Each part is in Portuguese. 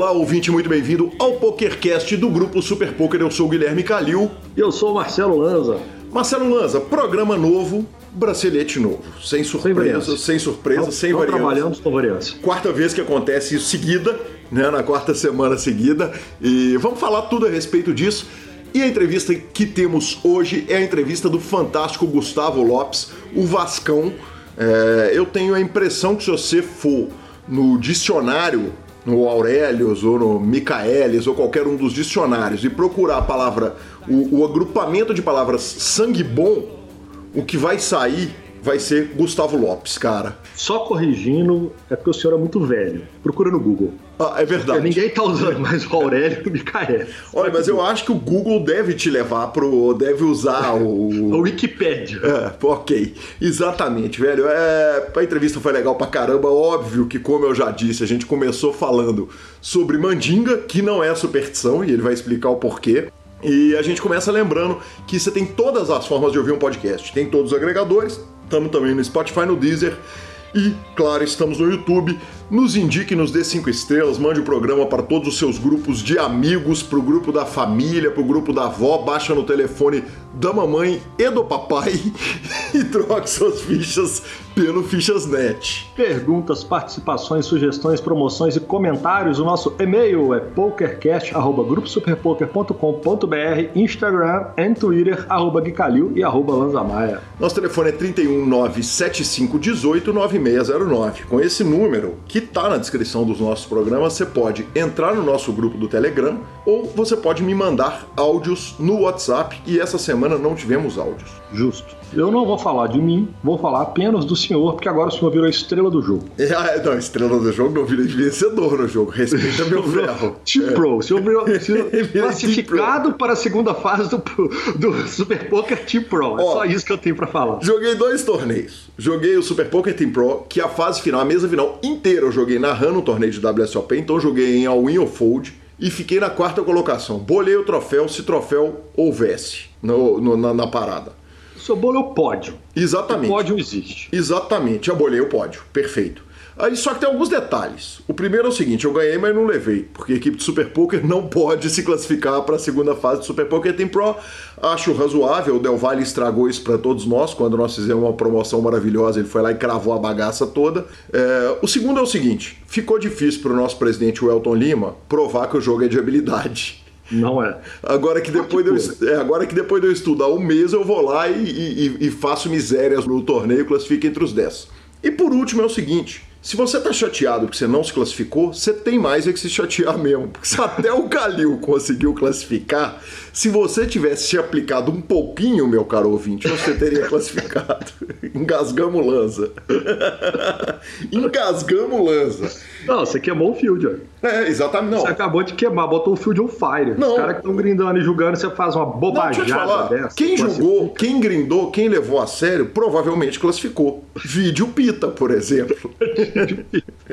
Olá, ouvinte, muito bem-vindo ao PokerCast do grupo Super Poker. Eu sou o Guilherme Calil. E eu sou o Marcelo Lanza. Marcelo Lanza, programa novo, bracelete novo. Sem surpresa, sem, surpresa, não, sem não variância. trabalhamos com variância. Quarta vez que acontece isso seguida, né? Na quarta semana seguida. E vamos falar tudo a respeito disso. E a entrevista que temos hoje é a entrevista do fantástico Gustavo Lopes, o Vascão. É, eu tenho a impressão que se você for no dicionário, no Aurelius ou no Michaelis ou qualquer um dos dicionários e procurar a palavra, o, o agrupamento de palavras sangue bom, o que vai sair vai ser Gustavo Lopes, cara. Só corrigindo, é porque o senhor é muito velho. Procura no Google. Ah, é verdade. Porque ninguém tá usando mais o Aurélio e o Micael. Olha, mas eu acho que o Google deve te levar pro. deve usar o. A Wikipédia. É, ok. Exatamente, velho. É, a entrevista foi legal pra caramba. Óbvio que, como eu já disse, a gente começou falando sobre mandinga, que não é superstição, e ele vai explicar o porquê. E a gente começa lembrando que você tem todas as formas de ouvir um podcast. Tem todos os agregadores, estamos também no Spotify, no Deezer. E, claro, estamos no YouTube. Nos indique, nos dê cinco estrelas, mande o programa para todos os seus grupos de amigos, para o grupo da família, para o grupo da avó, baixa no telefone da mamãe e do papai e troque suas fichas pelo Fichas.net. Perguntas, participações, sugestões, promoções e comentários. O nosso e-mail é pokercast.gruposuperpoker.com.br, Instagram e Twitter, arroba Guicalil e arroba Lanzamaia. Nosso telefone é 31975189609. Com esse número, que está na descrição dos nossos programas, você pode entrar no nosso grupo do Telegram ou você pode me mandar áudios no WhatsApp e essa semana não tivemos áudios. Justo. Eu não vou falar de mim, vou falar apenas do senhor, porque agora o senhor virou a estrela do jogo. É, não, estrela do jogo não vira vencedor no jogo. Respeita meu ferro. Team Pro. O senhor virou, o senhor classificado para a segunda fase do, do Super Poker Team Pro. É Ó, só isso que eu tenho para falar. Joguei dois torneios. Joguei o Super Poker Team Pro, que a fase final, a mesa final inteira eu joguei narrando o torneio de WSOP, então eu joguei em All-In ou Fold e fiquei na quarta colocação. Bolei o troféu se troféu houvesse no, no, na, na parada. O seu bolo é o pódio. Exatamente. O pódio existe. Exatamente, abolei o pódio. Perfeito. Aí só que tem alguns detalhes. O primeiro é o seguinte, eu ganhei, mas não levei, porque a equipe de Super Poker não pode se classificar para a segunda fase do Super Poker Team Pro. Acho razoável, o Del Valle estragou isso para todos nós, quando nós fizemos uma promoção maravilhosa, ele foi lá e cravou a bagaça toda. É, o segundo é o seguinte, ficou difícil para o nosso presidente, o Elton Lima, provar que o jogo é de habilidade. Não é. Agora que depois, de eu, é, agora que depois de eu estudar um mês, eu vou lá e, e, e faço misérias no torneio, classifico entre os 10. E por último é o seguinte: se você tá chateado porque você não se classificou, você tem mais é que se chatear mesmo. Porque se até o Calil conseguiu classificar, se você tivesse se aplicado um pouquinho, meu caro ouvinte, você teria classificado. Engasgamos lança. Engasgamos lança. Não, você queimou o field, ó. É, exatamente. Não. Você acabou de queimar, botou o field on fire. Não. Os caras que estão grindando e julgando, você faz uma Não, deixa eu te bobajada falar. dessa. Quem jogou, quem grindou, quem levou a sério, provavelmente classificou. Vídeo Pita, por exemplo.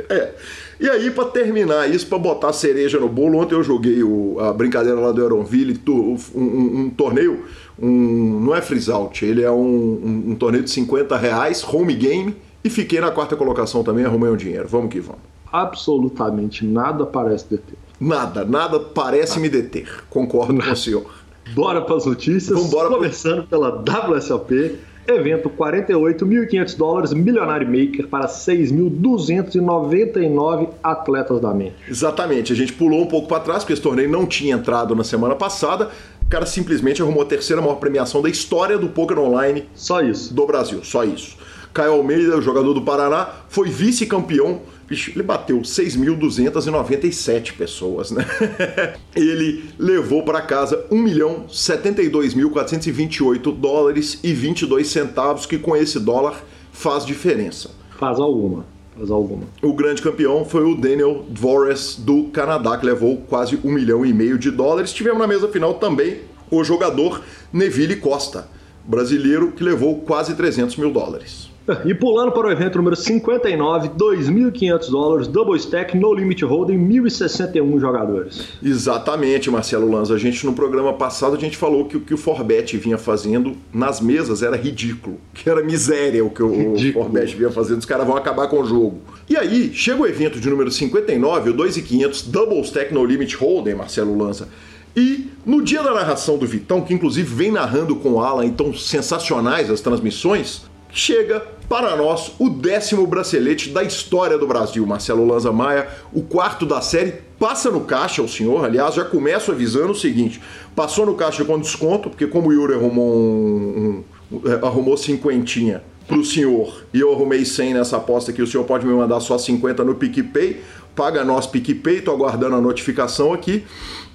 é. E aí, pra terminar isso, pra botar a cereja no bolo, ontem eu joguei o- a brincadeira lá do Aeronville, um, um- um torneio, um, não é freeze out, ele é um, um- torneio de 50 reais, home game, e fiquei na quarta colocação também, arrumei um dinheiro. Vamos que vamos. Absolutamente nada parece deter. Nada, nada parece me deter. Concordo com o senhor. Bora para as notícias. Vambora pro- Começando pela WSOP. Evento 48.500 dólares, Milionário Maker para 6.299 atletas da mente. Exatamente, a gente pulou um pouco para trás, porque esse torneio não tinha entrado na semana passada. O cara simplesmente arrumou a terceira maior premiação da história do poker online Só isso. do Brasil, só isso. Caio Almeida, jogador do Paraná, foi vice-campeão. Vixe, ele bateu 6.297 pessoas, né? ele levou para casa 1 milhão 72.428 dólares e 22 centavos, que com esse dólar faz diferença. Faz alguma. Faz alguma. O grande campeão foi o Daniel Dvores do Canadá, que levou quase um milhão e meio de dólares. Tivemos na mesa final também o jogador Neville Costa, brasileiro, que levou quase 300 mil dólares. E pulando para o evento número 59, 2.500 dólares, Double Stack, No Limit Holding, 1.061 jogadores. Exatamente, Marcelo Lanza. A gente no programa passado a gente falou que o que o Forbet vinha fazendo nas mesas era ridículo, que era miséria o que o ridículo. Forbet vinha fazendo. Os caras vão acabar com o jogo. E aí, chega o evento de número 59, o 2.500 Double Stack No Limit Holding, Marcelo Lanza. E no dia da narração do Vitão, que inclusive vem narrando com o Alan, então sensacionais as transmissões, chega para nós o décimo bracelete da história do Brasil, Marcelo Lanza Maia, o quarto da série, passa no caixa o senhor, aliás, já começo avisando o seguinte, passou no caixa com desconto, porque como o Yuri arrumou um, um, é, arrumou cinquentinha pro senhor e eu arrumei 100 nessa aposta que o senhor pode me mandar só 50 no PicPay, paga nós PicPay, tô aguardando a notificação aqui,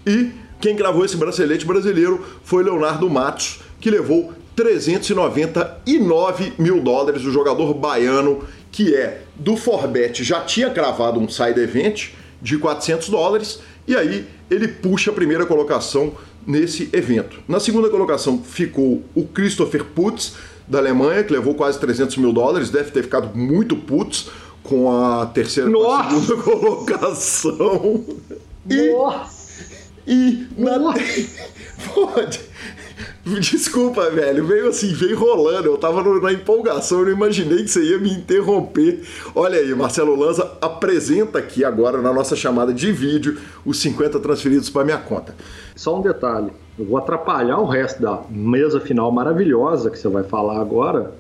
e quem gravou esse bracelete brasileiro foi Leonardo Matos, que levou 399 mil dólares. O jogador baiano, que é do Forbet, já tinha cravado um side event de 400 dólares e aí ele puxa a primeira colocação nesse evento. Na segunda colocação ficou o Christopher Putz, da Alemanha, que levou quase 300 mil dólares, deve ter ficado muito putz com a terceira com a segunda colocação. Nossa! E, e na. Pode. Desculpa, velho. Veio assim, veio rolando. Eu tava na empolgação, eu não imaginei que você ia me interromper. Olha aí, Marcelo Lanza apresenta aqui agora na nossa chamada de vídeo os 50 transferidos para minha conta. Só um detalhe: eu vou atrapalhar o resto da mesa final maravilhosa que você vai falar agora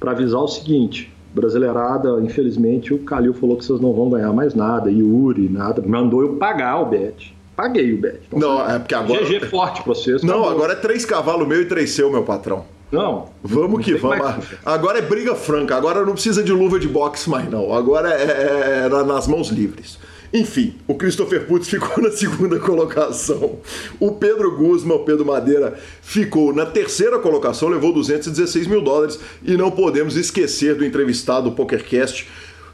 para avisar o seguinte. Brasileirada, infelizmente, o Calil falou que vocês não vão ganhar mais nada, Yuri, nada. Mandou eu pagar o bet paguei o bet. Então, não, é porque agora. GG forte pra vocês. Não, acabou. agora é três cavalos meu e três seu, meu patrão. Não. Vamos que vamos. Agora é briga franca. Agora não precisa de luva de boxe mais, não. Agora é, é, é nas mãos livres. Enfim, o Christopher Putz ficou na segunda colocação. O Pedro Guzman, o Pedro Madeira, ficou na terceira colocação, levou 216 mil dólares. E não podemos esquecer do entrevistado do PokerCast,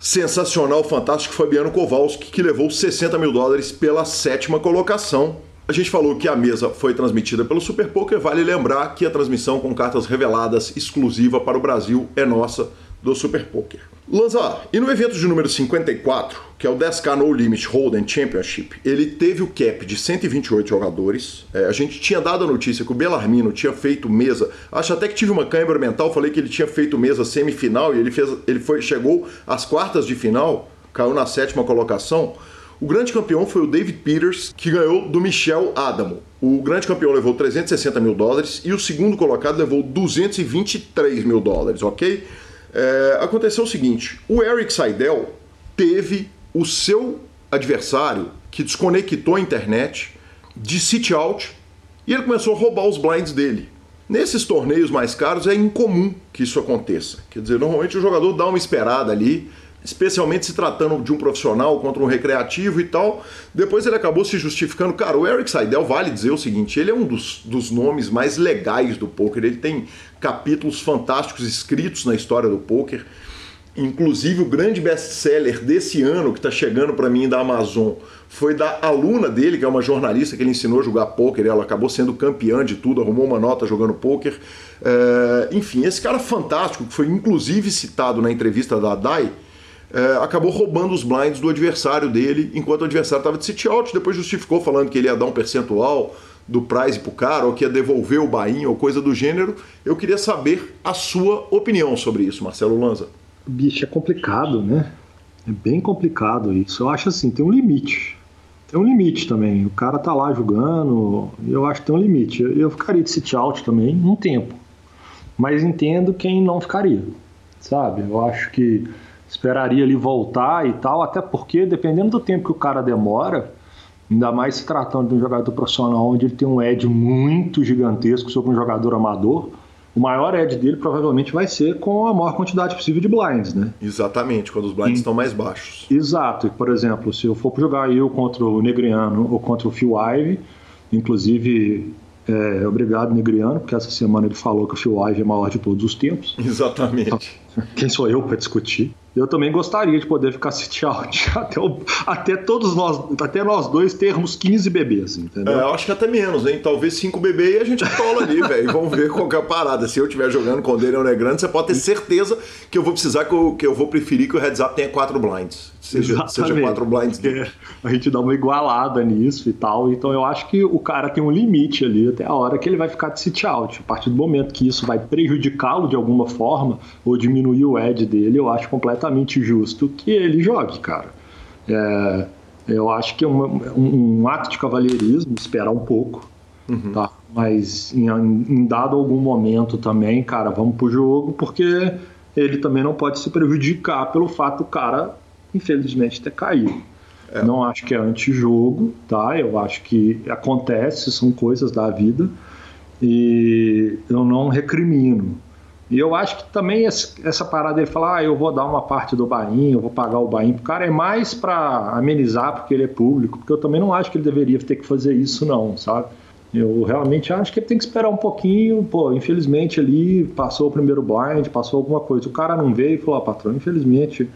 sensacional, fantástico Fabiano Kowalski, que levou 60 mil dólares pela sétima colocação. A gente falou que a mesa foi transmitida pelo Super Poker. Vale lembrar que a transmissão com cartas reveladas exclusiva para o Brasil é nossa do Super Poker. Lanza, e no evento de número 54, que é o 10K No Limit Hold'em Championship, ele teve o cap de 128 jogadores. É, a gente tinha dado a notícia que o Belarmino tinha feito mesa. Acho até que tive uma câimbra mental, falei que ele tinha feito mesa semifinal e ele, fez, ele foi, chegou às quartas de final, caiu na sétima colocação. O grande campeão foi o David Peters, que ganhou do Michel Adamo. O grande campeão levou 360 mil dólares e o segundo colocado levou 223 mil dólares, ok? É, aconteceu o seguinte: o Eric Seidel teve o seu adversário que desconectou a internet de sit out e ele começou a roubar os blinds dele. Nesses torneios mais caros é incomum que isso aconteça. Quer dizer, normalmente o jogador dá uma esperada ali, especialmente se tratando de um profissional contra um recreativo e tal. Depois ele acabou se justificando. Cara, o Eric Seidel, vale dizer o seguinte: ele é um dos, dos nomes mais legais do poker. Ele tem capítulos fantásticos escritos na história do poker. Inclusive, o grande best-seller desse ano que está chegando para mim da Amazon foi da aluna dele, que é uma jornalista que ele ensinou a jogar poker. Ela acabou sendo campeã de tudo, arrumou uma nota jogando poker. É, enfim, esse cara fantástico, que foi inclusive citado na entrevista da DAI, é, acabou roubando os blinds do adversário dele, enquanto o adversário estava de sit out, depois justificou falando que ele ia dar um percentual do prize pro cara, ou que ia devolver o bainho, ou coisa do gênero. Eu queria saber a sua opinião sobre isso, Marcelo Lanza. Bicho, é complicado, né? É bem complicado isso. Eu acho assim, tem um limite. Tem um limite também. O cara tá lá jogando, eu acho que tem um limite. Eu ficaria de sit out também um tempo. Mas entendo quem não ficaria, sabe? Eu acho que esperaria ele voltar e tal, até porque dependendo do tempo que o cara demora, ainda mais se tratando de um jogador profissional onde ele tem um edge muito gigantesco sobre um jogador amador, o maior edge dele provavelmente vai ser com a maior quantidade possível de blinds, né? Exatamente, quando os blinds e, estão mais baixos. Exato. Por exemplo, se eu for jogar eu contra o Negriano ou contra o Phil Ive, inclusive é, obrigado, Negriano, porque essa semana ele falou que o Phil Ive é maior de todos os tempos. Exatamente. Quem sou eu para discutir? Eu também gostaria de poder ficar sit out até, o, até todos nós, até nós dois termos 15 bebês, entendeu? É, eu acho que até menos, hein? Talvez 5 bebês e a gente tola ali, velho. Vamos ver qual que é a parada. Se eu estiver jogando com o Daniel Negrande, você pode ter certeza que eu vou precisar, que eu, que eu vou preferir que o heads up tenha 4 blinds. Seja, seja 4 blinds. Porque a gente dá uma igualada nisso e tal. Então eu acho que o cara tem um limite ali até a hora que ele vai ficar de sit out. A partir do momento que isso vai prejudicá-lo de alguma forma ou diminuir o edge dele, eu acho completamente justo que ele jogue, cara. É, eu acho que é um, um, ato de cavalheirismo esperar um pouco, uhum. tá? Mas em, em, dado algum momento também, cara, vamos pro jogo, porque ele também não pode se prejudicar pelo fato do cara, infelizmente, ter caído. É. Não acho que é antijogo, tá? Eu acho que acontece, são coisas da vida e eu não recrimino. E eu acho que também essa parada de falar, ah, eu vou dar uma parte do bainho, eu vou pagar o bainho pro cara, é mais para amenizar porque ele é público, porque eu também não acho que ele deveria ter que fazer isso, não, sabe? Eu realmente acho que ele tem que esperar um pouquinho, pô, infelizmente ali passou o primeiro blind, passou alguma coisa. O cara não veio e falou, ah, patrão, infelizmente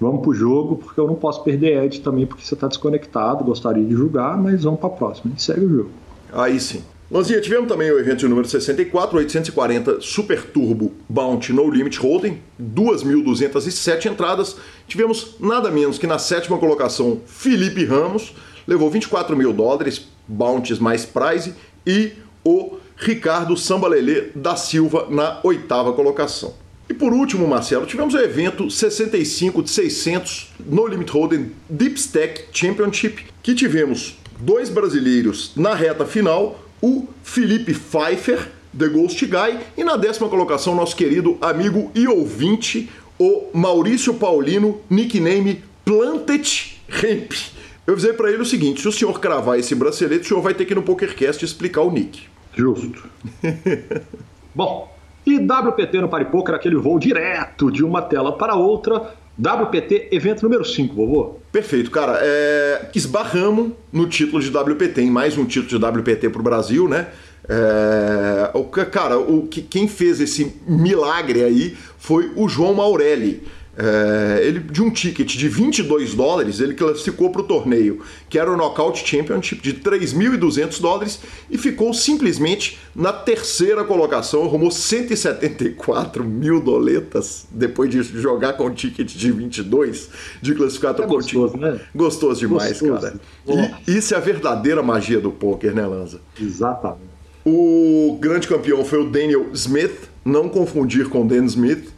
vamos pro jogo, porque eu não posso perder Ed também, porque você tá desconectado, gostaria de jogar, mas vamos pra próxima. E segue o jogo. Aí sim. Lanzinha, tivemos também o evento número 64, 840 Super Turbo Bounty No Limit Holding, 2.207 entradas. Tivemos nada menos que na sétima colocação Felipe Ramos, levou 24 mil dólares, bounties mais prize, e o Ricardo Sambalelê da Silva na oitava colocação. E por último, Marcelo, tivemos o evento 65 de 600 No Limit Holding Deep Stack Championship, que tivemos dois brasileiros na reta final, o Felipe Pfeiffer, The Ghost Guy, e na décima colocação, nosso querido amigo e ouvinte, o Maurício Paulino, nickname Plantet Ramp. Eu avisei para ele o seguinte: se o senhor cravar esse bracelete, o senhor vai ter que ir no PokerCast explicar o nick. Justo. Bom, e WPT no Paripoker, aquele voo direto de uma tela para outra, WPT evento número 5, vovô. Perfeito, cara. É... Esbarramos no título de WPT, em mais um título de WPT para o Brasil, né? É... O, cara, o, quem fez esse milagre aí foi o João Maurelli. É, ele de um ticket de 22 dólares, ele classificou para o torneio, que era o Knockout Championship de 3.200 dólares e ficou simplesmente na terceira colocação, arrumou 174 mil doletas depois de jogar com um ticket de 22, de classificar é gostoso, né? Gostoso demais, gostoso. cara. E isso é a verdadeira magia do poker, né, Lanza? Exatamente. O grande campeão foi o Daniel Smith, não confundir com Dan Smith,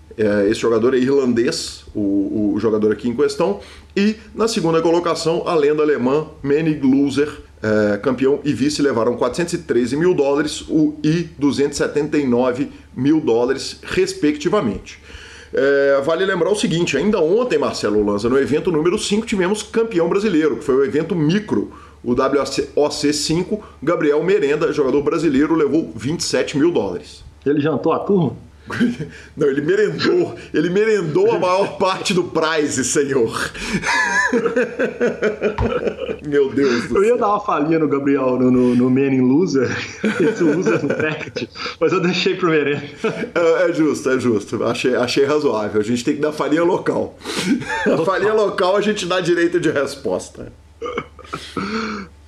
esse jogador é irlandês, o, o, jogador aqui em questão. E na segunda colocação, a lenda alemã Manny Loser, é, campeão e vice, levaram 413 mil dólares o, e 279 mil dólares, respectivamente. É, vale lembrar o seguinte: ainda ontem, Marcelo Lanza, no evento número 5, tivemos campeão brasileiro, que foi o evento micro, o WOC 5. Gabriel Merenda, jogador brasileiro, levou 27 mil dólares. Ele jantou a turma? Não, ele merendou. Ele merendou a maior parte do prize, senhor. Meu Deus do Eu ia céu. dar uma falinha no Gabriel, no, no, no Man in Loser, esse Loser no Packet, mas eu deixei pro merenda. É, é, justo, é justo. Achei, achei razoável. A gente tem que dar falinha local. A falinha local a gente dá direito de resposta.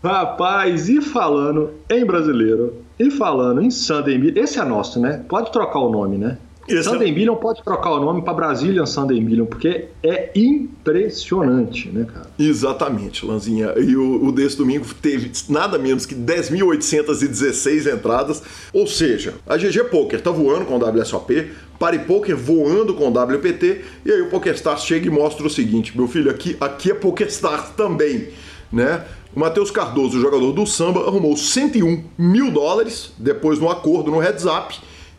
Rapaz, e falando em brasileiro, e falando em Million, esse é nosso, né? Pode trocar o nome, né? Sunday é... Pode trocar o nome para Brazilian Sunday Million, porque é impressionante, né, cara? Exatamente, Lanzinha. E o, o desse domingo teve nada menos que 10.816 entradas. Ou seja, a GG Poker tá voando com o WSOP, Pare Poker voando com o WPT, e aí o PokerStars chega e mostra o seguinte: meu filho, aqui, aqui é PokerStars também, né? O Matheus Cardoso, jogador do samba, arrumou 101 mil dólares depois de um acordo no Heads Up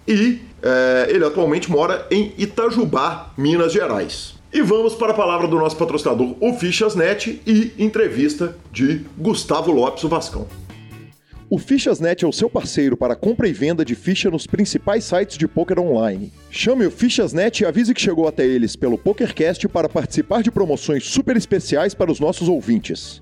e é, ele atualmente mora em Itajubá, Minas Gerais. E vamos para a palavra do nosso patrocinador, o Fichasnet, e entrevista de Gustavo Lopes, o Vascão. O Fichasnet é o seu parceiro para compra e venda de ficha nos principais sites de poker online. Chame o Fichasnet e avise que chegou até eles pelo PokerCast para participar de promoções super especiais para os nossos ouvintes.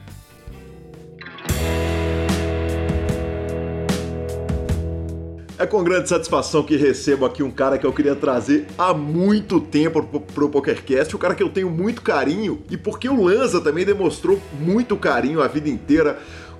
É com grande satisfação que recebo aqui um cara que eu queria trazer há muito tempo pro PokerCast, um cara que eu tenho muito carinho e porque o Lanza também demonstrou muito carinho a vida inteira.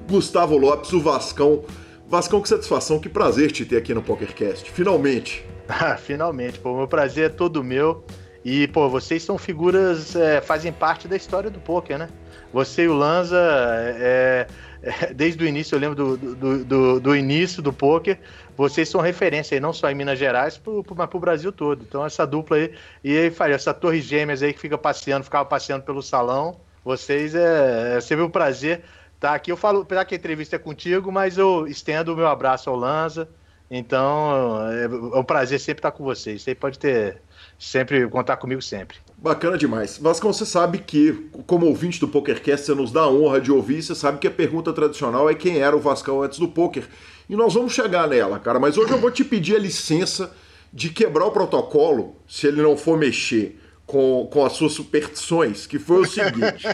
Gustavo Lopes, o Vascão. Vascão, que satisfação, que prazer te ter aqui no PokerCast, finalmente. Ah, finalmente, pô, meu prazer é todo meu. E, pô, vocês são figuras, é, fazem parte da história do poker, né? Você e o Lanza, é, é, desde o início, eu lembro do, do, do, do, início do poker, vocês são referência aí, não só em Minas Gerais, pro, pro, mas pro Brasil todo. Então, essa dupla aí, e aí, Faria, essa torre gêmeas aí que fica passeando, ficava passeando pelo salão, vocês, é, é sempre um prazer estar aqui. Eu falo, apesar que a entrevista é contigo, mas eu estendo o meu abraço ao Lanza. Então, é, é um prazer sempre estar com vocês. Você pode ter sempre contar comigo sempre. Bacana demais. Vascão, você sabe que, como ouvinte do PokerCast, você nos dá a honra de ouvir, você sabe que a pergunta tradicional é quem era o Vascão antes do poker. E nós vamos chegar nela, cara, mas hoje eu vou te pedir a licença de quebrar o protocolo, se ele não for mexer com, com as suas superstições, que foi o seguinte.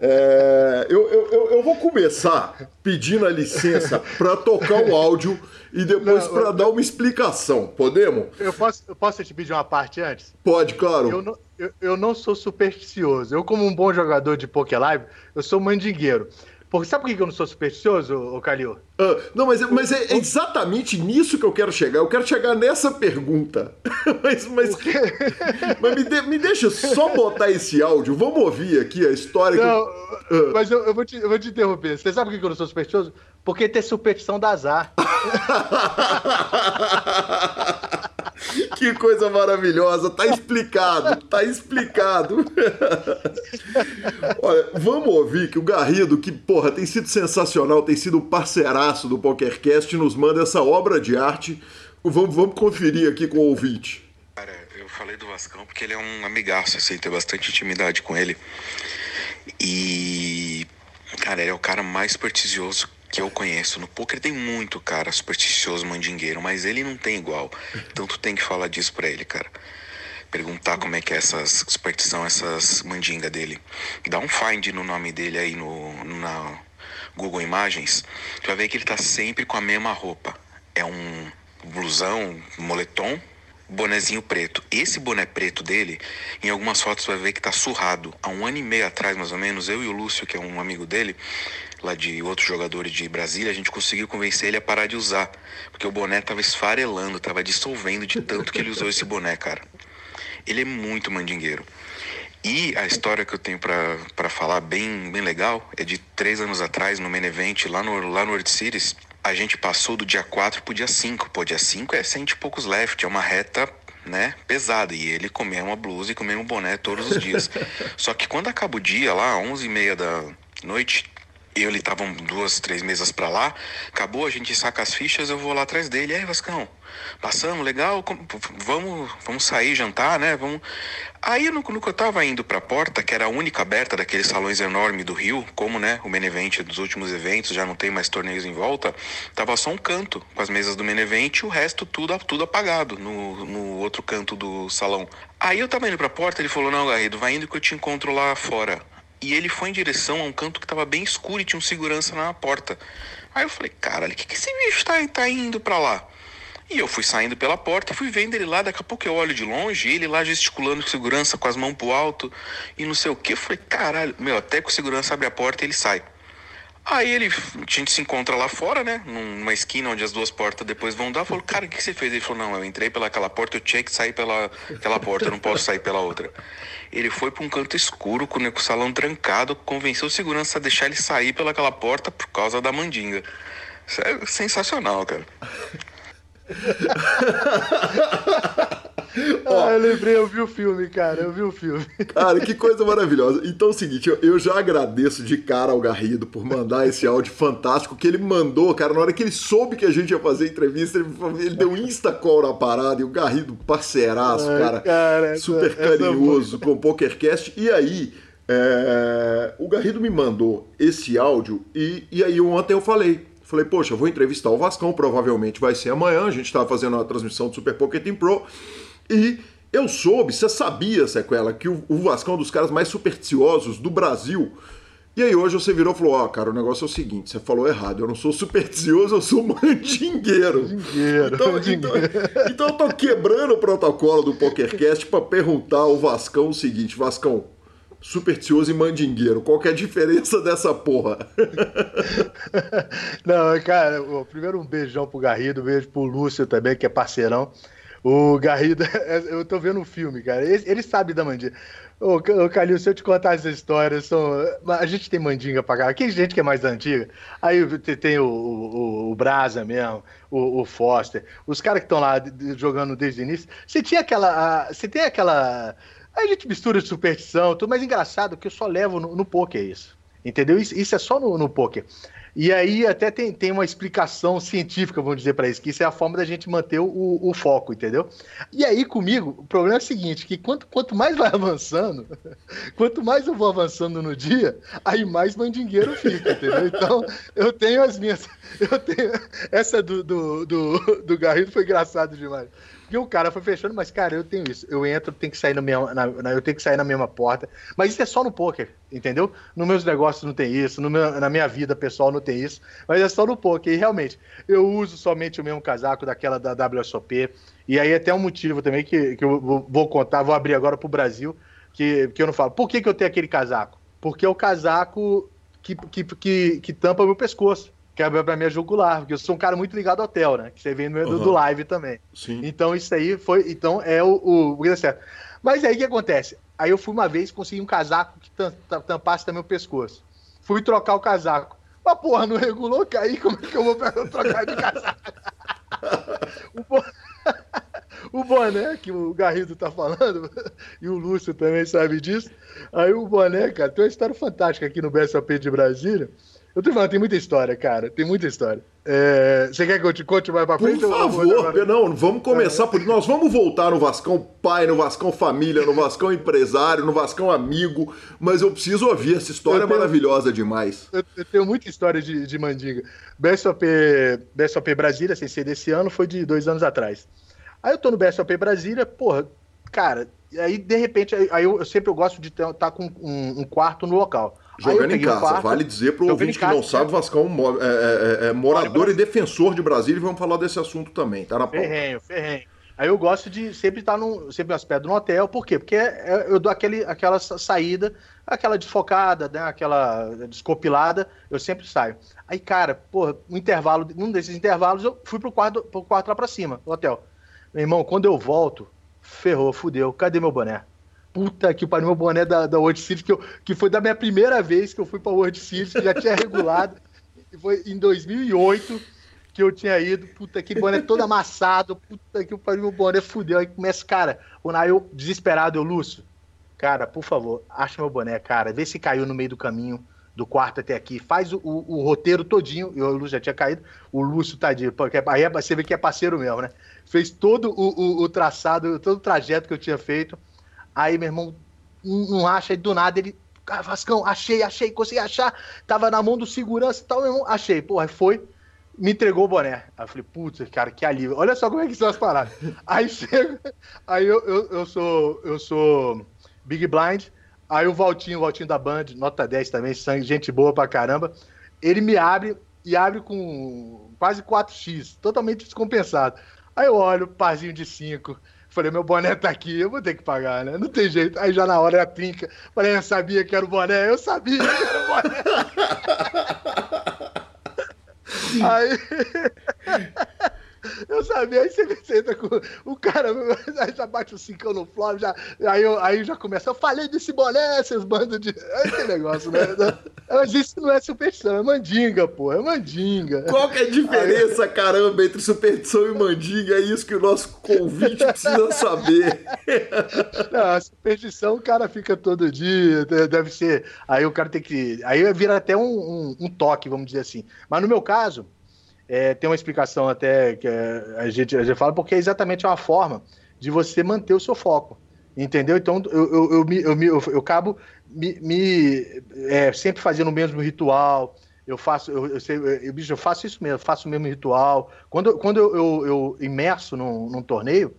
é, eu, eu, eu vou começar pedindo a licença para tocar o áudio e depois para dar uma explicação. Podemos? Eu posso, eu posso te pedir uma parte antes? Pode, claro. Eu não, eu, eu não sou supersticioso. Eu, como um bom jogador de Poké Live, eu sou mandingueiro. Porque sabe por que eu não sou supersticioso, ô Calil? Uh, não, mas, mas é exatamente nisso que eu quero chegar. Eu quero chegar nessa pergunta. mas mas, mas me, de, me, deixa só botar esse áudio. Vamos ouvir aqui a história. Não, que... uh. Mas eu, eu, vou te, eu vou te interromper. Você sabe por que eu não sou supersticioso? Porque ter superstição dá azar. Que coisa maravilhosa, tá explicado, tá explicado. Olha, vamos ouvir que o Garrido, que porra, tem sido sensacional, tem sido um parceiraço do PokerCast, nos manda essa obra de arte. Vamos, vamos conferir aqui com o ouvinte. Cara, eu falei do Vascão porque ele é um amigaço, assim, tem bastante intimidade com ele. E, cara, ele é o cara mais supersticioso que eu conheço no poker tem muito cara supersticioso, mandingueiro, mas ele não tem igual. Então tu tem que falar disso pra ele, cara. Perguntar como é que é essas superstição, essas mandinga dele. Dá um find no nome dele aí no, na Google Imagens. Tu vai ver que ele tá sempre com a mesma roupa. É um blusão, um moletom, bonezinho preto. Esse boné preto dele, em algumas fotos vai ver que tá surrado. Há um ano e meio atrás, mais ou menos, eu e o Lúcio, que é um amigo dele, lá de outros jogadores de Brasília, a gente conseguiu convencer ele a parar de usar. Porque o boné tava esfarelando, tava dissolvendo de tanto que ele usou esse boné, cara. Ele é muito mandingueiro. E a história que eu tenho para falar bem, bem legal é de três anos atrás, no Main Event, lá no, lá no World Series, a gente passou do dia 4 pro dia 5. Pô, dia 5 é cento e poucos left, é uma reta né, pesada. E ele comia uma blusa e comia um boné todos os dias. Só que quando acaba o dia, lá, 11 e meia da noite, eu ele estavam duas, três mesas para lá. Acabou, a gente saca as fichas, eu vou lá atrás dele. Aí, Vascão, passamos, legal, vamos, vamos sair, jantar, né? Vamos. Aí, no, no que eu tava indo pra porta, que era a única aberta daqueles salões enormes do Rio, como, né, o Menevent dos últimos eventos, já não tem mais torneios em volta, tava só um canto com as mesas do Menevent e o resto tudo, tudo apagado no, no outro canto do salão. Aí eu tava indo pra porta, ele falou: Não, Garrido, vai indo que eu te encontro lá fora e ele foi em direção a um canto que estava bem escuro e tinha um segurança na porta. Aí eu falei, caralho, o que, que esse bicho está tá indo para lá? E eu fui saindo pela porta e fui vendo ele lá, daqui a pouco eu olho de longe, ele lá gesticulando com segurança, com as mãos pro alto e não sei o que. Eu falei, caralho, meu, até que o segurança abre a porta e ele sai. Aí ele, a gente se encontra lá fora, né? Numa esquina onde as duas portas depois vão dar. Falou, cara, o que você fez? Ele falou, não, eu entrei pelaquela porta, eu tinha que sair pela aquela porta, eu não posso sair pela outra. Ele foi para um canto escuro, com o salão trancado, convenceu o segurança a deixar ele sair pelaquela porta por causa da mandinga. Isso é sensacional, cara. ah, eu lembrei, eu vi o filme, cara, eu vi o filme. Cara, que coisa maravilhosa. Então é o seguinte, eu, eu já agradeço de cara ao Garrido por mandar esse áudio fantástico que ele mandou, cara, na hora que ele soube que a gente ia fazer entrevista, ele, ele deu um insta-call na parada e o Garrido, parceiraço, Ai, cara, cara, super essa, carinhoso essa... com o PokerCast. E aí, é, o Garrido me mandou esse áudio e, e aí ontem eu falei, Falei, poxa, eu vou entrevistar o Vascão, provavelmente vai ser amanhã. A gente estava fazendo uma transmissão do Super Pocket Team Pro. E eu soube, você sabia, Sequela, que o, o Vascão é um dos caras mais supersticiosos do Brasil. E aí hoje você virou e falou: Ó, oh, cara, o negócio é o seguinte, você falou errado, eu não sou supersticioso, eu sou mandingueiro. Mandingueiro. Então, então, então eu tô quebrando o protocolo do PokerCast para perguntar ao Vascão o seguinte: Vascão, supersticioso e mandingueiro. Qual que é a diferença dessa porra? Não, cara, primeiro um beijão pro Garrido, um beijo pro Lúcio também, que é parceirão. O Garrido, eu tô vendo um filme, cara. Ele, ele sabe da mandinga. Ô, Calil, se eu te contar essa história, são... a gente tem mandinga pra cá. Aqui gente que é mais antiga. Aí tem o, o, o Brasa mesmo, o, o Foster, os caras que estão lá jogando desde o início. Você tinha aquela. Você tem aquela a gente mistura de superstição, tudo, mas engraçado que eu só levo no, no poker isso. Entendeu? Isso, isso é só no, no poker. E aí até tem, tem uma explicação científica, vamos dizer para isso, que isso é a forma da gente manter o, o, foco, entendeu? E aí comigo, o problema é o seguinte, que quanto, quanto mais vai avançando, quanto mais eu vou avançando no dia, aí mais mandingueiro fica, entendeu? Então eu tenho as minhas, eu tenho, essa do, do, do, do Garrido foi engraçado demais. Porque o cara foi fechando, mas, cara, eu tenho isso. Eu entro, tenho que sair mesma, na, na, eu tenho que sair na mesma porta. Mas isso é só no poker, entendeu? Nos meus negócios não tem isso, meu, na minha vida pessoal não tem isso. Mas é só no poker. E realmente, eu uso somente o mesmo casaco daquela da WSOP. E aí até um motivo também que, que eu vou contar, vou abrir agora pro Brasil, que, que eu não falo. Por que, que eu tenho aquele casaco? Porque é o casaco que, que, que, que tampa meu pescoço que é pra minha jugular, porque eu sou um cara muito ligado ao hotel, né? Que você vê no meio uhum. do, live também. Sim. Então isso aí foi. Então é o. o, o certo. Mas aí o que acontece? Aí eu fui uma vez consegui um casaco que tampasse também o pescoço. Fui trocar o casaco. Mas porra, não regulou cair, como é que eu vou trocar de casaco? o, o boné que o Garrido tá falando, e o Lúcio também sabe disso. Aí o boné, cara, tem uma história fantástica aqui no BSOP de Brasília eu tô falando, tem muita história, cara. Tem muita história. É... Você quer que eu te conte mais pra frente? Por favor, não, vamos começar por. Nós vamos voltar no Vascão pai, no Vascão família, no Vascão empresário, no Vascão amigo, mas eu preciso ouvir. Essa história tenho... maravilhosa demais. Eu, eu, tenho muita história de, de mandinga. BSOP, BSOP Brasília, sem ser desse ano, foi de dois anos atrás. Aí eu tô no BSOP Brasília, porra, cara, aí de repente, aí eu, eu sempre eu gosto de estar tá com um, um quarto no local. Jogando em casa. Vale dizer para o ouvinte que não sabe, o Vascão é, é, é, é morador e defensor de Brasília e vamos falar desse assunto também, tá na pauta. Ferrenho, ferrenho. Aí eu gosto de sempre estar no, sempre hospedado no hotel, por quê? Porque é, eu dou aquele, aquela saída, aquela desfocada, né, aquela descopilada, eu sempre saio. Aí, cara, porra, um intervalo, um desses intervalos eu fui pro quarto, pro quarto lá para cima, no hotel. Meu irmão, quando eu volto, ferrou, fudeu, cadê meu boné? Puta que pariu, meu boné da, da World Series, que, eu, que foi da minha primeira vez que eu fui pra World Series, que já tinha regulado. foi em 2008 que eu tinha ido, puta que boné todo amassado, puta que pariu, meu boné fudeu. Aí começa, cara, o Nail desesperado, eu, Lúcio, cara, por favor, acha meu boné, cara, vê se caiu no meio do caminho do quarto até aqui, faz o, o, o roteiro todinho, e o Lúcio já tinha caído, o Lúcio tadinho, porque aí é, você vê que é parceiro mesmo, né? Fez todo o, o, o traçado, todo o trajeto que eu tinha feito, Aí, meu irmão, não acha, e do nada ele. Ah, Vascão, achei, achei, consegui achar. Tava na mão do segurança e tal, meu irmão, achei. Porra, foi, me entregou o boné. Aí eu falei, putz, cara, que alívio. Olha só como é que são as paradas. aí chega, aí eu, eu, eu, sou, eu sou Big Blind. Aí o Valtinho, o Valtinho da Band, nota 10 também, sangue, gente boa pra caramba. Ele me abre e abre com quase 4x, totalmente descompensado. Aí eu olho, parzinho de 5. Falei, meu boné tá aqui, eu vou ter que pagar, né? Não tem jeito. Aí já na hora a trinca. Falei, eu sabia que era o boné, eu sabia que era o boné. Aí. eu sabia. Aí você senta com o cara, aí já bate o cincão no flop, já, aí, eu, aí já começa. Eu falei desse boné, seus bandos de. Esse negócio, né? Mas isso não é superstição, é mandinga, pô. É mandinga. Qual que é a diferença, aí... caramba, entre superstição e mandinga? É isso que o nosso convite precisa saber. Não, a superstição o cara fica todo dia, deve ser. Aí o cara tem que. Aí vira até um, um, um toque, vamos dizer assim. Mas no meu caso, é, tem uma explicação até que é, a gente, a gente fala, porque é exatamente uma forma de você manter o seu foco. Entendeu? Então eu, eu, eu, eu, eu, eu acabo me, me é, sempre fazendo o mesmo ritual. Eu faço, eu, eu, eu, eu, faço isso mesmo, faço o mesmo ritual. Quando, quando eu, eu, eu imerso num, num torneio,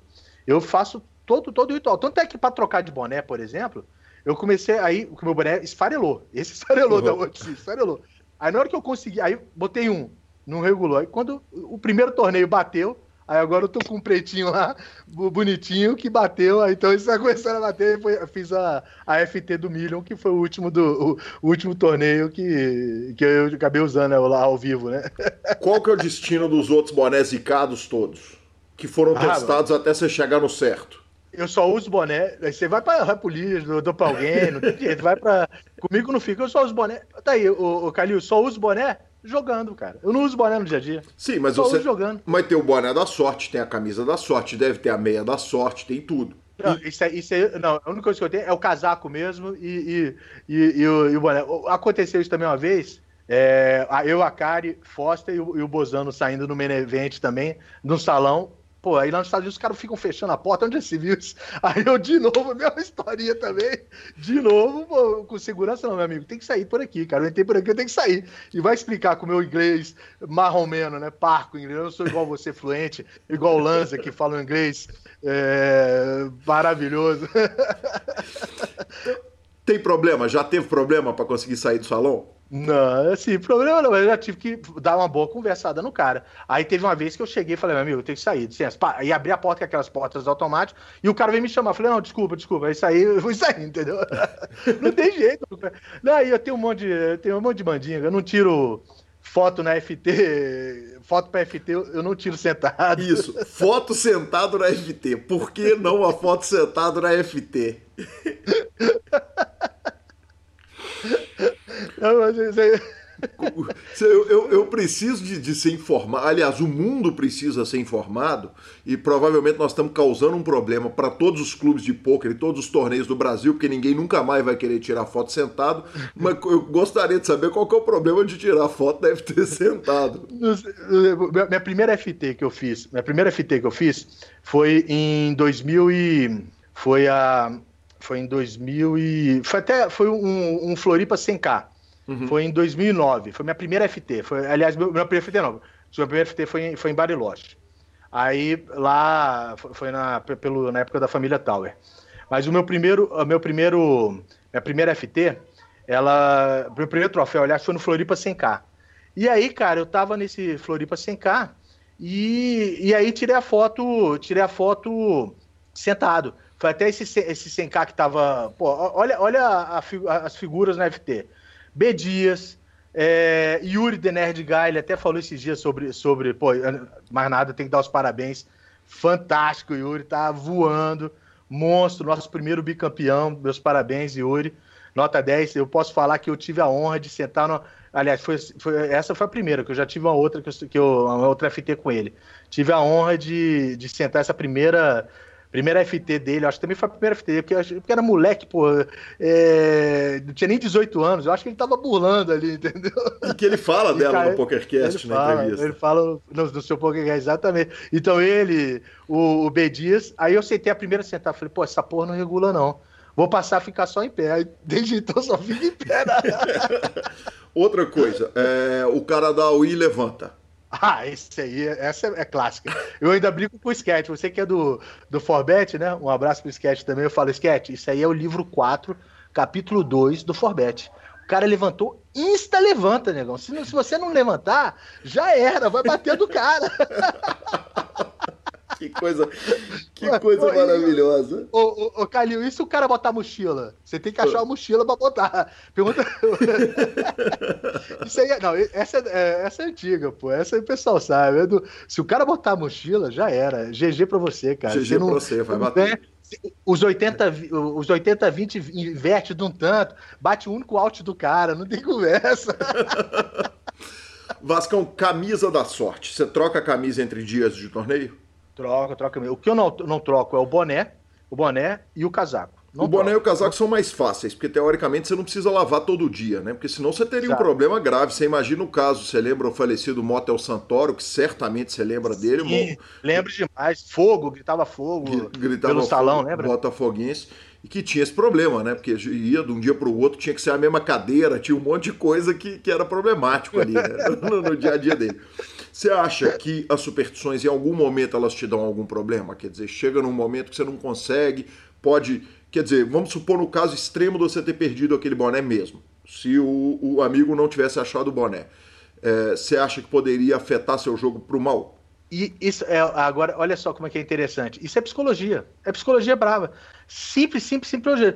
eu faço todo, todo o ritual. Tanto é que para trocar de boné, por exemplo, eu comecei aí, o meu boné esfarelou. Esse esfarelou uhum. da outra, esfarelou. Aí na hora que eu consegui, aí botei um, não regulou. Aí quando o primeiro torneio bateu, aí agora eu tô com um pretinho lá, bonitinho, que bateu, aí então isso vai começando a bater, foi, fiz a, a FT do Million, que foi o último, do, o, o último torneio que, que eu acabei usando né, lá ao vivo, né? Qual que é o destino dos outros bonés zicados todos? Que foram ah, testados mano. até você chegar no certo. Eu só uso boné. Aí você vai pra Rapulis, dou, dou pra alguém, não tem jeito. Vai pra. Comigo não fica, eu só uso boné. Tá aí, o, o Calil, só uso boné jogando, cara. Eu não uso boné no dia a dia. Sim, mas só você. Uso jogando. Mas tem o boné da sorte, tem a camisa da sorte, deve ter a meia da sorte, tem tudo. Não, isso é, isso é, não, a única coisa que eu tenho é o casaco mesmo e, e, e, e, o, o boné. Aconteceu isso também uma vez. É, eu, a Kari, Foster e o, e o Bozano saindo no main event também, no salão. Pô, aí lá nos Estados Unidos os caras ficam fechando a porta, onde é civil? Aí eu, de novo, a mesma historinha também. De novo, pô, com segurança não, meu amigo. Tem que sair por aqui, cara. Eu entrei por aqui, eu tenho que sair. E vai explicar com o meu inglês marromeno, né? Parco inglês. Eu não sou igual você, fluente, igual o Lanza, que fala inglês é... maravilhoso. Tem problema? Já teve problema para conseguir sair do salão? Não, assim, problema não, eu já tive que dar uma boa conversada no cara. Aí teve uma vez que eu cheguei e falei, meu amigo, eu tenho que sair, licença. E abri a porta com aquelas portas automáticas, e o cara veio me chamar. Falei, não, desculpa, desculpa. Aí saí, eu fui sair, entendeu? não tem jeito. Não, aí eu tenho um monte de. Eu tenho um monte de mandinga, eu não tiro foto na FT, foto para FT eu não tiro sentado. Isso, foto sentado na FT. Por que não a foto sentado na FT? Não, mas isso aí... Eu, eu, eu, preciso de, de, ser informado. Aliás, o mundo precisa ser informado e provavelmente nós estamos causando um problema para todos os clubes de pôquer e todos os torneios do Brasil, porque ninguém nunca mais vai querer tirar foto sentado. Mas eu gostaria de saber qual é o problema de tirar foto da FT sentado. Minha primeira FT que eu fiz, minha primeira FT que eu fiz foi em 2000 e foi a foi em 2000 e foi até foi um, um Floripa 100k. Uhum. Foi em 2009. Foi minha primeira FT. Foi, aliás, meu, meu primeiro FT não. Minha primeira FT foi em, foi em Bariloche. Aí lá foi na, pelo, na época da família Tower. Mas o meu primeiro, o meu primeiro, minha primeira FT, ela, meu primeiro troféu, aliás, foi no Floripa 100k. E aí, cara, eu tava nesse Floripa 100k e, e aí tirei a foto, tirei a foto sentado. Foi até esse, esse 100k que tava. Pô, olha, olha a, a, as figuras na FT. B. Dias, é, Yuri The Nerd Guy, ele até falou esses dias sobre, sobre. Pô, mais nada, tem que dar os parabéns. Fantástico, Yuri, tá voando. Monstro, nosso primeiro bicampeão. Meus parabéns, Yuri. Nota 10. Eu posso falar que eu tive a honra de sentar no. Aliás, foi, foi, essa foi a primeira, que eu já tive uma outra, que eu, que eu, uma outra FT com ele. Tive a honra de, de sentar essa primeira Primeira FT dele, acho que também foi a primeira FT, porque, porque era moleque, pô, é, não tinha nem 18 anos, eu acho que ele tava burlando ali, entendeu? E que ele fala e, dela cara, no PokerCast, na fala, entrevista. Ele fala no, no seu PokerCast, exatamente. Então ele, o, o B Dias, aí eu sentei a primeira sentar, falei, pô, essa porra não regula não. Vou passar a ficar só em pé. Aí, desde então só fica em pé. Né? Outra coisa, é, o cara da UI levanta. Ah, esse aí, essa é, clássica. Eu ainda brinco com o Sketch. Você que é do, do Forbet, né? Um abraço pro Sketch também. Eu falo, Sketch, isso aí é o livro 4, capítulo 2 do Forbet. O cara levantou, insta levanta, negão. Se, se você não levantar, já era, vai bater do cara. que coisa, que coisa maravilhosa. Ô, ô, ô, Calil, e se o cara botar mochila? Você tem que achar uma mochila pra botar. Pergunta. Isso aí, é, não, essa é, essa é antiga, pô. Essa aí o pessoal sabe. É do... Se o cara botar a mochila, já era. GG pra você, cara. GG você não, pra você, vai bater. Os 80, os 80 20 inverte de um tanto, bate o único out do cara, não tem conversa. Vascão, camisa da sorte. Você troca a camisa entre dias de torneio? Troca, troca. O que eu não, não troco é o boné, o boné e o casaco. Não o boné troco. e o casaco são mais fáceis, porque teoricamente você não precisa lavar todo dia, né? Porque senão você teria Exato. um problema grave. Você imagina o caso, você lembra o falecido Motel Santoro, que certamente você lembra dele. Sim, lembro demais. Fogo, gritava fogo gritava pelo salão, lembra? Botafoguense. E que tinha esse problema, né? Porque ia de um dia para o outro, tinha que ser a mesma cadeira, tinha um monte de coisa que, que era problemático ali, né? no, no dia a dia dele. Você acha que as superstições, em algum momento, elas te dão algum problema? Quer dizer, chega num momento que você não consegue, pode. Quer dizer, vamos supor no caso extremo de você ter perdido aquele boné mesmo. Se o, o amigo não tivesse achado o boné. É, você acha que poderia afetar seu jogo pro mal? E isso é agora, olha só como é que é interessante. Isso é psicologia. É psicologia brava. Simples, simples, simples.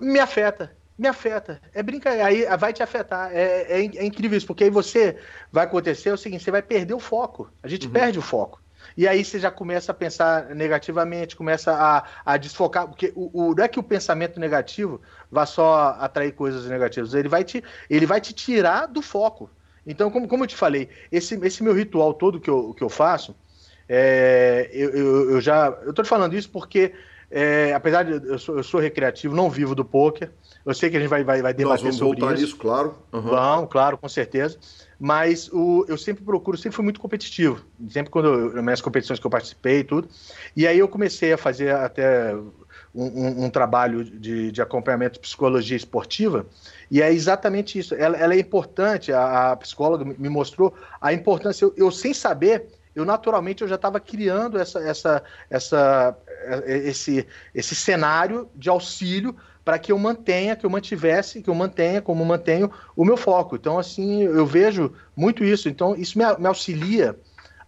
Me afeta me afeta. É brincadeira, aí vai te afetar. É, é, é, incrível isso, porque aí você vai acontecer é o seguinte: você vai perder o foco. A gente uhum. perde o foco. E aí você já começa a pensar negativamente, começa a, a desfocar, porque o, o, não é que o pensamento negativo vá só atrair coisas negativas, ele vai te, ele vai te tirar do foco. Então, como, como eu te falei, esse, esse meu ritual todo que eu, que eu faço, é, eu, eu, eu, já. Eu tô te falando isso porque, é, apesar de eu sou, eu sou recreativo, não vivo do poker, eu sei que a gente vai, vai, vai debater Nós vamos voltar isso. claro. Uhum. Vamos, claro, com certeza. Mas o, eu sempre procuro, sempre fui muito competitivo. Sempre quando eu, minhas competições que eu participei e tudo. E aí eu comecei a fazer até um, um, um, trabalho de, de acompanhamento de psicologia esportiva, e é exatamente isso. Ela, ela é importante, a, a, psicóloga me mostrou a importância. Eu, eu sem saber, eu naturalmente eu já estava criando essa, essa, essa, esse, esse cenário de auxílio para que eu mantenha, que eu mantivesse, que eu mantenha, como mantenho, o meu foco. Então, assim, eu vejo muito isso. Então, isso me, me auxilia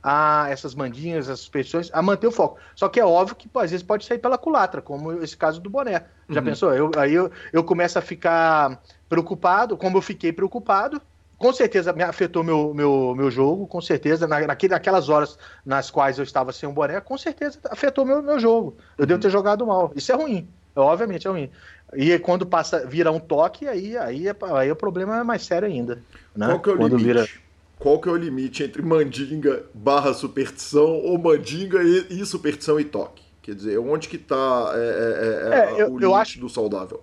a essas mandinhas, essas suspeições, a manter o foco. Só que é óbvio que pô, às vezes pode sair pela culatra, como esse caso do boné. Já uhum. pensou? Eu, aí eu, eu começo a ficar preocupado, como eu fiquei preocupado, com certeza me afetou meu, meu, meu jogo, com certeza, na, naquelas horas nas quais eu estava sem um boné, com certeza afetou meu, meu jogo. Eu uhum. devo ter jogado mal. Isso é ruim. Obviamente é ruim. E quando passa, vira um toque, aí, aí, é, aí o problema é mais sério ainda. Né? Qual que é o quando limite? Vira... Qual que é o limite entre mandinga barra superstição ou mandinga e, e superstição e toque? Quer dizer, onde que está é, é, é, é, eu, o limite acho, do saudável?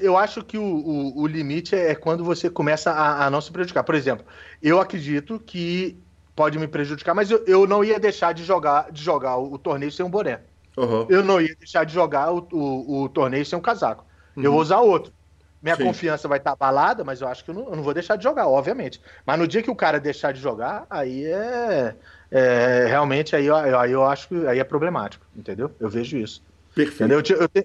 Eu acho que o, o, o limite é quando você começa a, a, não se prejudicar. Por exemplo, eu acredito que pode me prejudicar, mas eu, eu não ia deixar de jogar, de jogar o, o torneio sem um boné. Uhum. Eu não ia deixar de jogar o, torneio sem um casaco. Uhum. Eu vou usar outro. Minha Sim. confiança vai estar abalada, mas eu acho que eu não, eu não, vou deixar de jogar, obviamente. Mas no dia que o cara deixar de jogar, aí é, é realmente aí, aí eu acho que aí é problemático, entendeu? Eu vejo isso. Perfeito. Entendeu? Eu, eu, eu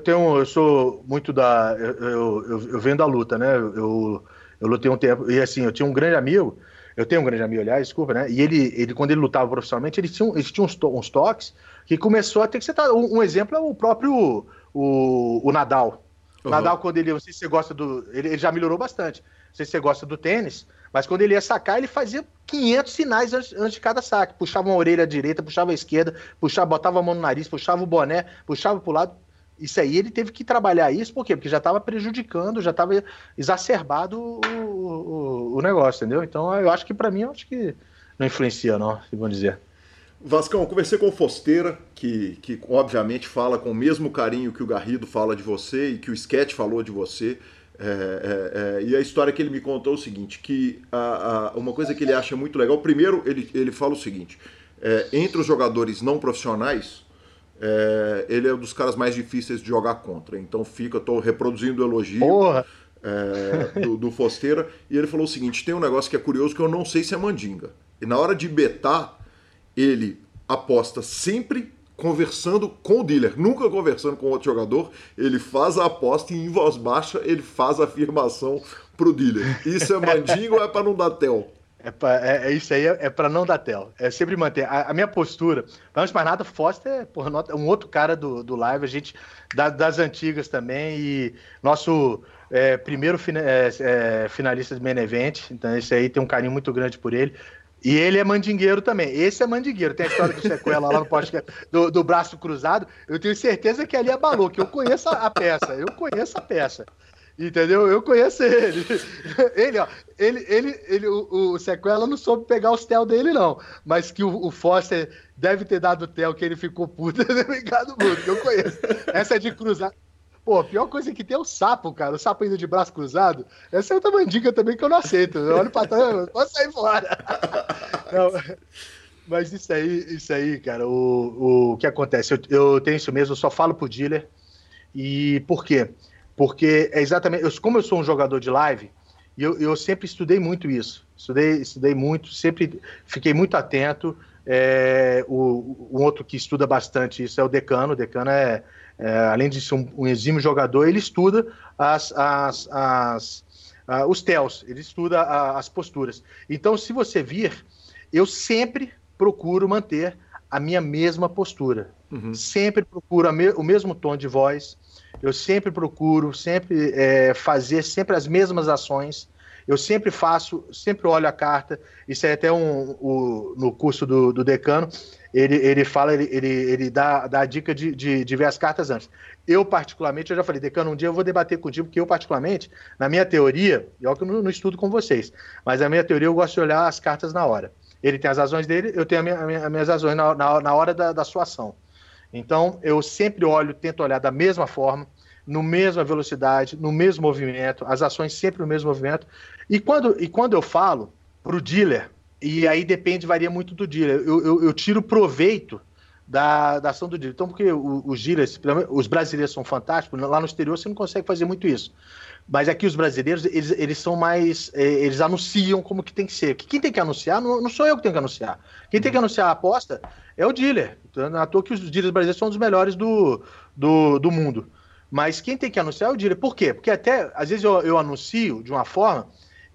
tenho, eu sou muito da, eu, eu, eu venho da luta, né? Eu, eu lutei um tempo e assim, eu tinha um grande amigo, eu tenho um grande amigo, aliás, desculpa, né? E ele, ele quando ele lutava profissionalmente, ele tinha, ele tinha uns, to, uns toques que começou a ter que ser. Um, um exemplo é o próprio o, o Nadal. Uhum. Nadal, quando ele. Não sei se você gosta do. Ele, ele, já melhorou bastante. Não sei se você gosta do tênis, mas quando ele ia sacar, ele fazia 500 sinais antes, antes de cada saque. Puxava uma orelha direita, puxava a esquerda, puxava, botava a mão no nariz, puxava o boné, puxava pro lado. Isso aí ele teve que trabalhar isso, por quê? Porque já estava prejudicando, já estava exacerbado o, o, o, negócio, entendeu? Então eu acho que para mim, eu acho que não influencia, não, se vão dizer. Vascão, eu conversei com o Fosteira, que, que obviamente fala com o mesmo carinho que o Garrido fala de você e que o Sketch falou de você. É, é, é, e a história que ele me contou é o seguinte: que a, a, uma coisa que ele acha muito legal, primeiro ele, ele fala o seguinte: é, entre os jogadores não profissionais, é, ele é um dos caras mais difíceis de jogar contra. Então fica, estou reproduzindo o elogio. É, do, do Fosteira, e ele falou o seguinte: tem um negócio que é curioso que eu não sei se é mandinga. E na hora de betar, ele aposta sempre conversando com o dealer, nunca conversando com outro jogador. Ele faz a aposta e em voz baixa ele faz a afirmação pro dealer. Isso é mandingo ou é para não dar tel? É, pra, é, é, isso aí é, é para não dar tel. É sempre manter. A, a minha postura. Vamos mais nada, Foster é porra, um outro cara do, do live, a gente da, das antigas também. E nosso é, primeiro fina, é, é, finalista de main event. Então, esse aí tem um carinho muito grande por ele. E ele é mandingueiro também. Esse é mandingueiro. Tem a história do sequela lá no podcast do, do braço cruzado. Eu tenho certeza que ali é balou, que eu conheço a, a peça. Eu conheço a peça. Entendeu? Eu conheço ele. Ele, ó, ele, ele, ele o, o Sequela não soube pegar os tel dele, não. Mas que o, o Foster deve ter dado tel, que ele ficou puto, ficado muito, eu conheço. Essa é de cruzar. Pô, a pior coisa que tem é o sapo, cara. O sapo indo de braço cruzado. Essa é outra mandiga também que eu não aceito. Eu olho pra trás, posso sair fora. Não, mas isso aí, isso aí, cara, o, o que acontece? Eu, eu tenho isso mesmo, eu só falo pro dealer. E por quê? Porque é exatamente. Eu, como eu sou um jogador de live, eu, eu sempre estudei muito isso. Estudei, estudei muito, sempre fiquei muito atento. É, o, um outro que estuda bastante isso é o Decano. O Decano é, é além de ser um, um, exímio jogador, ele estuda as, as, as, os TELs, ele estuda a, as posturas. Então, se você vir, eu sempre procuro manter a minha mesma postura. Uhum. Sempre procuro me, o mesmo tom de voz, eu sempre procuro, sempre é, fazer sempre as mesmas ações. Eu sempre faço, sempre olho a carta. Isso é até um, um no curso do, do, decano. Ele, ele fala, ele, ele, ele dá, dá a dica de, de, de, ver as cartas antes. Eu, particularmente, eu já falei, decano, um dia eu vou debater contigo, porque eu, particularmente, na minha teoria, e olha que eu não, estudo com vocês, mas na minha teoria eu gosto de olhar as cartas na hora. Ele tem as razões dele, eu tenho as minha, minhas razões na, na, na hora da, da sua ação. Então, eu sempre olho, tento olhar da mesma forma, no mesma velocidade, no mesmo movimento, as ações sempre no mesmo movimento. E quando, e quando eu falo para o dealer, e aí depende, varia muito do dealer, eu, eu, eu tiro proveito da, da, ação do dealer. Então, porque os dealers, os brasileiros são fantásticos, lá no exterior você não consegue fazer muito isso. Mas aqui os brasileiros, eles, eles são mais. Eh, eles anunciam como que tem que ser. Quem tem que anunciar não, não sou eu que tenho que anunciar. Quem tem que anunciar a aposta é o dealer. Então, à toa que os dealers brasileiros são os melhores do, do, do mundo. Mas quem tem que anunciar é o dealer. Por quê? Porque até, às vezes, eu, eu anuncio de uma forma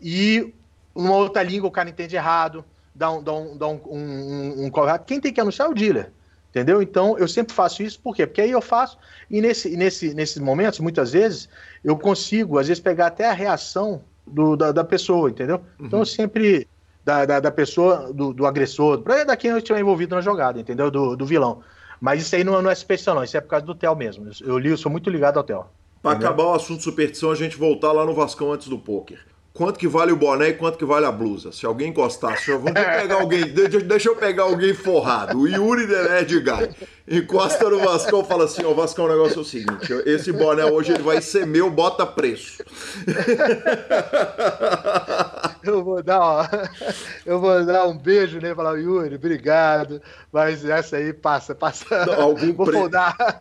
e uma outra língua o cara entende errado, dá um, dá um, dá um, um, um, Quem tem que anunciar é o dealer. Entendeu? Então, eu sempre faço isso, por quê? Porque aí eu faço, e nesse, nesse, nesses momentos, muitas vezes, eu consigo, às vezes, pegar até a reação do, da, da pessoa, entendeu? Uhum. Então, eu sempre, da, da, da pessoa, do, do agressor, da quem estiver envolvido na jogada, entendeu? Do, do vilão. Mas isso aí não, não é especial, não. Isso é por causa do Theo mesmo. Eu li, eu sou muito ligado ao Theo. Para acabar o assunto superstição, a gente voltar lá no Vascão antes do poker quanto que vale o boné e quanto que vale a blusa. Se alguém encostar, se eu vou pegar alguém, deixa eu pegar alguém forrado. O Yuri Dened Guy encosta no Vascão e fala assim: Ó, Vascão, o negócio é o seguinte: esse boné hoje ele vai ser meu, bota preço. Eu vou dar, ó, eu vou dar um beijo nele e falar, Yuri, obrigado. Mas essa aí passa, passa. Não, algum, pre...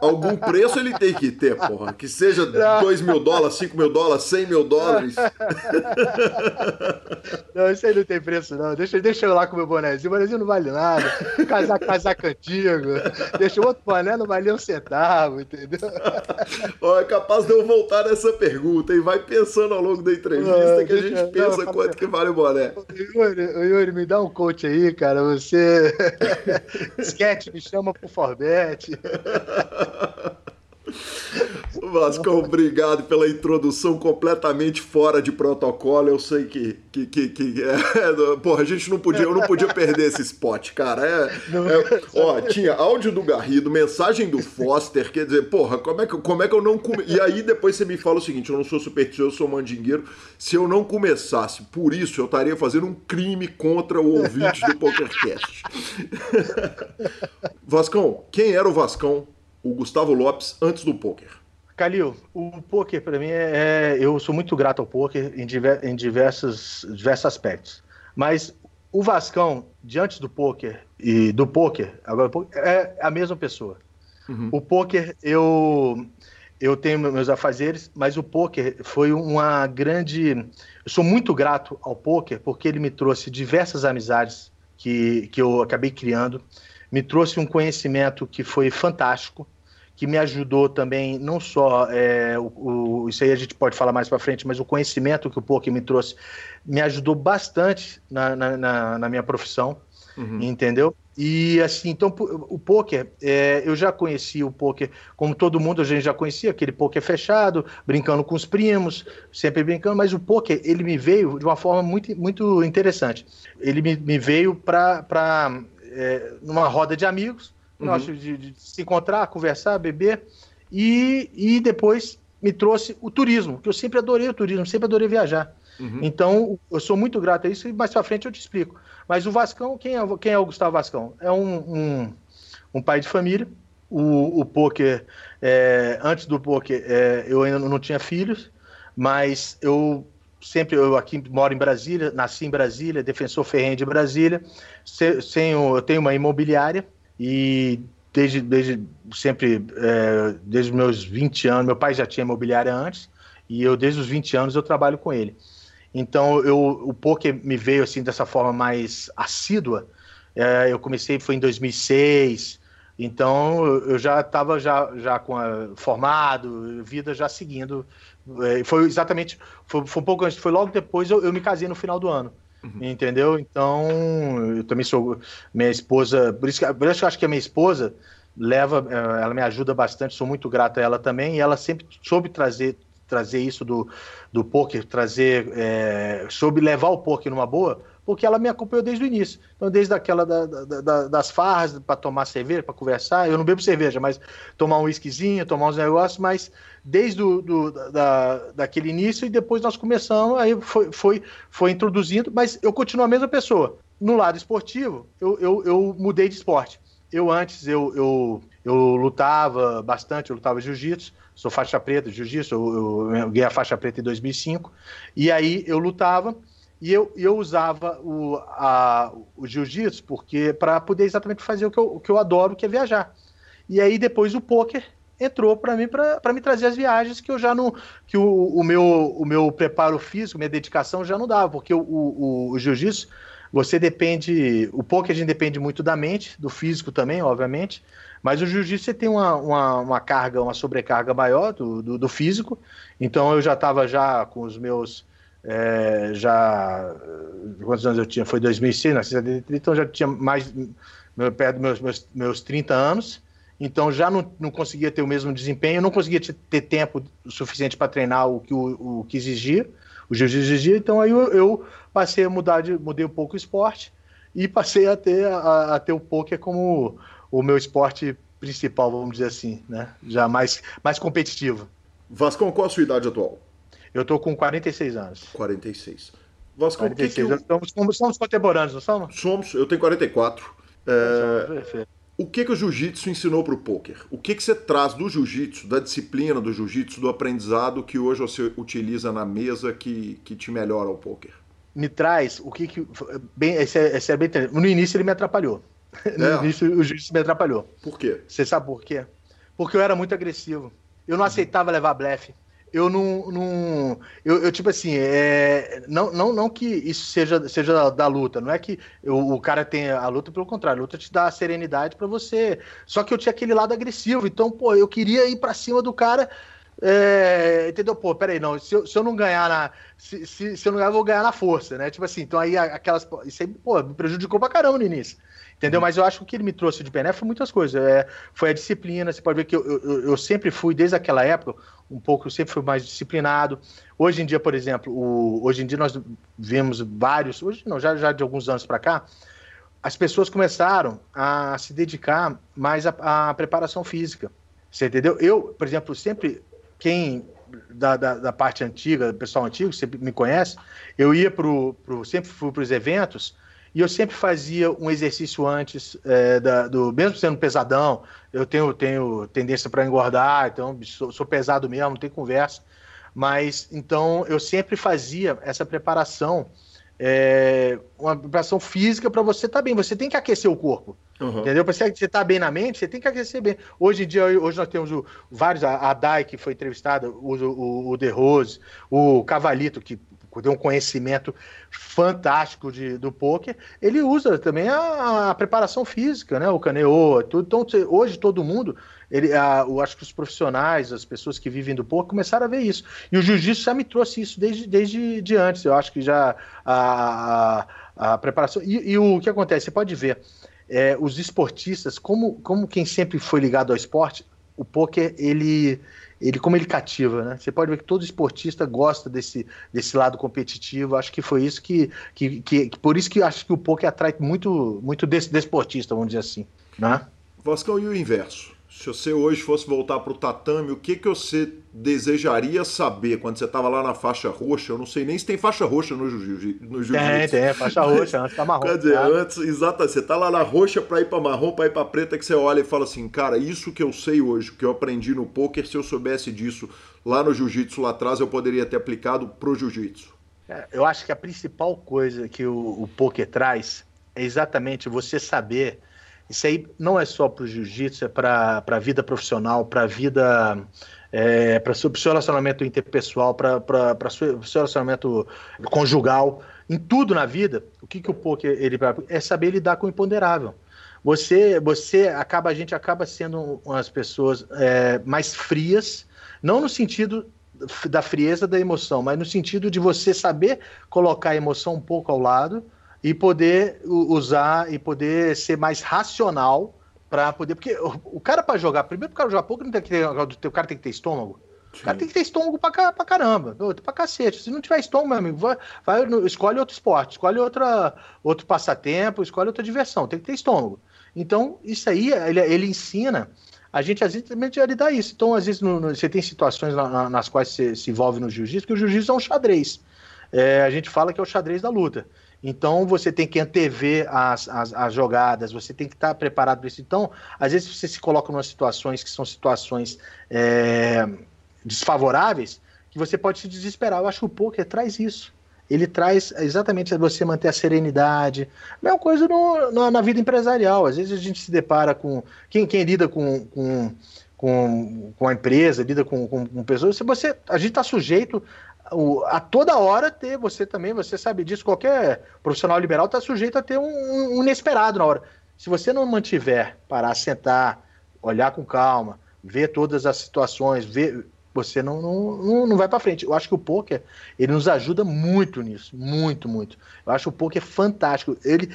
algum preço ele tem que ter, porra. Que seja 2 mil dólares, 5 mil dólares, 100 mil dólares. Não, isso aí não tem preço, não. Deixa, deixa eu lá com o meu bonézinho. O bonézinho não vale nada. Casaco, casaco antigo. Deixa o outro boné, não vale um centavo, entendeu? Ó, é capaz de eu voltar nessa pergunta e vai pensando ao longo da entrevista não, que a gente pensa não, quanto que vale o boné. Yuri, Yuri, me dá um coach aí, cara. Você. Sketch, me chama por Forbet. Vasco, obrigado pela introdução completamente fora de protocolo. Eu sei que, que, que, que é, porra, a gente não podia, eu não podia perder esse spot, cara. É, é, ó, tinha áudio do Garrido, mensagem do Foster, quer dizer, porra, como é que, como é que eu não come... E aí depois você me fala o seguinte, eu não sou supersticioso, eu sou mandingueiro. Se eu não começasse por isso, eu estaria fazendo um crime contra o ouvinte do PokerCast. Vascão, quem era o Vascão o Gustavo Lopes antes do poker? Calil, o poker para mim é, é, Eu sou muito grato ao poker em, diver, em diversos, diversos aspectos. Mas o Vascão, diante do poker e do poker, agora é a mesma pessoa. Uhum. O poker, eu, eu tenho meus afazeres, mas o poker foi uma grande. Eu sou muito grato ao poker porque ele me trouxe diversas amizades que, que eu acabei criando me trouxe um conhecimento que foi fantástico, que me ajudou também, não só é, o, o, isso aí a gente pode falar mais para frente, mas o conhecimento que o poker me trouxe me ajudou bastante na, na, na, na minha profissão, uhum. entendeu? E assim, então o poker, é, eu já conheci o poker, como todo mundo a gente já conhecia, aquele poker fechado, brincando com os primos, sempre brincando, mas o poker ele me veio de uma forma muito, muito interessante. Ele me, me veio para é, numa roda de amigos, uhum. nós de, de, se encontrar, conversar, beber, e, e depois me trouxe o turismo, que eu sempre adorei o turismo, sempre adorei viajar. Uhum. Então, eu sou muito grato a isso e mais pra frente eu te explico. Mas o Vascão, quem é, quem é o Gustavo Vascão? É um, um, um pai de família. O, o poker, é, antes do poker, é, eu ainda não tinha filhos, mas eu sempre eu aqui moro em Brasília, nasci em Brasília, defensor ferrenho de Brasília, tenho, eu tenho uma imobiliária e desde, desde sempre, é, desde meus 20 anos, meu pai já tinha imobiliária antes, e eu desde os 20 anos eu trabalho com ele. Então eu, o poker me veio assim dessa forma mais assídua. É, eu comecei foi em 2006, então eu já estava já, já com a, formado, vida já seguindo. É, foi exatamente, foi, foi um pouco antes, foi logo depois eu, eu me casei no final do ano. Uhum. Entendeu? Então, eu também sou minha esposa, por isso, que, por isso que eu acho que a minha esposa leva, é, ela me ajuda bastante, sou muito grato a ela também, e ela sempre soube trazer trazer isso do, do poker, trazer, é, soube levar o poker numa boa, porque ela me acompanhou desde o início. Então, desde aquela da, da, da, das farras para tomar cerveja, para conversar, eu não bebo cerveja, mas tomar um whiskyzinho, tomar uns negócios, mas desde o, do, da, daquele início e depois nós começamos, aí foi, foi, foi introduzindo, mas eu continuo a mesma pessoa. No lado esportivo, eu, eu, eu mudei de esporte. Eu antes, eu, eu, eu lutava bastante, eu lutava jiu-jitsu, sou faixa preta de jiu-jitsu, eu, eu, ganhei a faixa preta em 2005, e aí eu lutava e eu, eu usava o, a, o jiu-jitsu porque para poder exatamente fazer o que, eu, o que eu adoro, que é viajar. E aí depois o poker entrou para mim para me trazer as viagens que eu já não que o, o, meu o meu preparo físico, minha dedicação já não dava, porque o, o, o jiu-jitsu você depende, o poker a gente depende muito da mente, do físico também, obviamente, mas o jiu-jitsu você tem uma, uma, uma, carga, uma sobrecarga maior do, do, do físico. Então eu já estava já com os meus. É, já. Quantos anos eu tinha? Foi 2006, nasci então já tinha mais. perto dos meus, meus, meus 30 anos. Então já não, não conseguia ter o mesmo desempenho, não conseguia ter tempo suficiente para treinar o que, o, o que exigia, o jiu-jitsu exigia. Então aí eu, eu, passei a mudar, de, mudei um pouco o esporte e passei a ter, a, a ter o poker como o meu esporte principal, vamos dizer assim, né? Já mais, mais competitivo. Vascão, qual a sua idade atual? Eu tô com 46 anos. 46. Vascão, 46 que que eu... somos, somos, somos, contemporâneos, não somos? Somos, eu tenho 44. É... O que, que o jiu-jitsu ensinou para o poker? O que, que você traz do jiu-jitsu, da disciplina do jiu-jitsu, do aprendizado que hoje você utiliza na mesa que, que te melhora o poker? Me traz o que. que bem, esse é, esse é bem, no início ele me atrapalhou. No é. início o juiz me atrapalhou. Por quê? Você sabe por quê? Porque eu era muito agressivo. Eu não aceitava levar blefe. Eu não. não eu, eu, tipo assim, é, não, não, não que isso seja, seja da, da luta. Não é que eu, o cara tenha a luta, pelo contrário. A luta te dá a serenidade para você. Só que eu tinha aquele lado agressivo. Então, pô, eu queria ir para cima do cara. É, entendeu? Pô, peraí, não. Se eu, se eu não ganhar na. Se, se, se, eu não ganhar, eu vou ganhar na força, né? Tipo assim, então aí aquelas. Isso aí, pô, me prejudicou pra caramba no início. Entendeu? Uhum. Mas eu acho que o que ele me trouxe de benéfico foi muitas coisas. É, foi a disciplina. Você pode ver que eu, eu, eu, sempre fui, desde aquela época, um pouco, eu sempre fui mais disciplinado. Hoje em dia, por exemplo, o, hoje em dia nós vemos vários, hoje não, já, já de alguns anos para cá, as pessoas começaram a se dedicar mais à, à, preparação física. Você entendeu? Eu, por exemplo, sempre, quem da, da, da parte antiga, pessoal antigo, você me conhece, eu ia pro, pro sempre fui para os eventos e eu sempre fazia um exercício antes, é, da, do mesmo sendo pesadão, eu tenho, tenho tendência para engordar, então sou, sou, pesado mesmo, não tem conversa. Mas então eu sempre fazia essa preparação, é, uma preparação física para você estar tá bem. Você tem que aquecer o corpo. Uhum. Entendeu? Para você estar tá bem na mente, você tem que aquecer bem. Hoje em dia, hoje nós temos o, vários, a, a Dai, que foi entrevistada, o, o, o De Rose, o Cavalito, que tem um conhecimento fantástico de, do poker, ele usa também a, a preparação física, né? O caneô, tudo. Então, hoje todo mundo, ele, a, eu acho que os profissionais, as pessoas que vivem do poker, começaram a ver isso. E o jiu-jitsu já me trouxe isso desde, desde de antes. Eu acho que já a, a, a preparação. E, e, o que acontece? Você pode ver. É, os esportistas, como, como quem sempre foi ligado ao esporte, o poker ele ele como ele cativa, né? Você pode ver que todo esportista gosta desse, desse lado competitivo. Acho que foi isso que, que, que, por isso que acho que o poker atrai muito muito desse desportista, vamos dizer assim, né? Vascão e o inverso se você hoje fosse voltar para o tatame, o que, que você desejaria saber quando você estava lá na faixa roxa? Eu não sei nem se tem faixa roxa no jiu-jitsu. No jiu tem, tem, faixa roxa, antes tá marrom. Quer dizer, tá? antes, exato, você tá lá na roxa para ir para marrom, para ir para preta, que você olha e fala assim, cara, isso que eu sei hoje, que eu aprendi no poker, se eu soubesse disso lá no jiu-jitsu lá atrás, eu poderia ter aplicado pro jiu-jitsu. É, eu acho que a principal coisa que o, o poker traz é exatamente você saber isso aí não é só para o jiu-jitsu, é para a vida profissional, para a vida. É, para o seu relacionamento interpessoal, para o seu relacionamento conjugal, em tudo na vida, o que, que o poker ele é saber lidar com o imponderável. Você, você acaba, a gente acaba sendo umas pessoas é, mais frias, não no sentido da frieza da emoção, mas no sentido de você saber colocar a emoção um pouco ao lado e poder usar e poder ser mais racional para poder. Porque o, cara para jogar, primeiro, o cara jogar pouco, não tem que ter, o cara tem que ter estômago. Sim. O cara tem que ter estômago pra, pra caramba, pra cacete. Se não tiver estômago, meu amigo, vai, vai, escolhe outro esporte, escolhe outra, outro passatempo, escolhe outra diversão. Tem que ter estômago. Então, isso aí, ele, ele ensina a gente, às vezes, também a lidar isso. Então, às vezes, no, no, você tem situações na, nas quais você se envolve no jiu-jitsu, que o jiu-jitsu é um xadrez. É, a gente fala que é o xadrez da luta. Então você tem que antever as, as, as jogadas, você tem que estar preparado para isso. Então, às vezes você se coloca em situações que são situações é, desfavoráveis, que você pode se desesperar. Eu acho que o poker traz isso. Ele traz exatamente você manter a serenidade. Mesma coisa no, na vida empresarial. Às vezes a gente se depara com. Quem, quem lida com, com com, com a empresa, lida com, com, com pessoas, se você, a gente está sujeito a toda hora ter, você também, você sabe disso, qualquer profissional liberal está sujeito a ter um, um, inesperado na hora. Se você não mantiver, parar, sentar, olhar com calma, ver todas as situações, ver, você não, não, não vai para frente. Eu acho que o poker ele nos ajuda muito nisso, muito, muito. Eu acho o poker fantástico. Ele,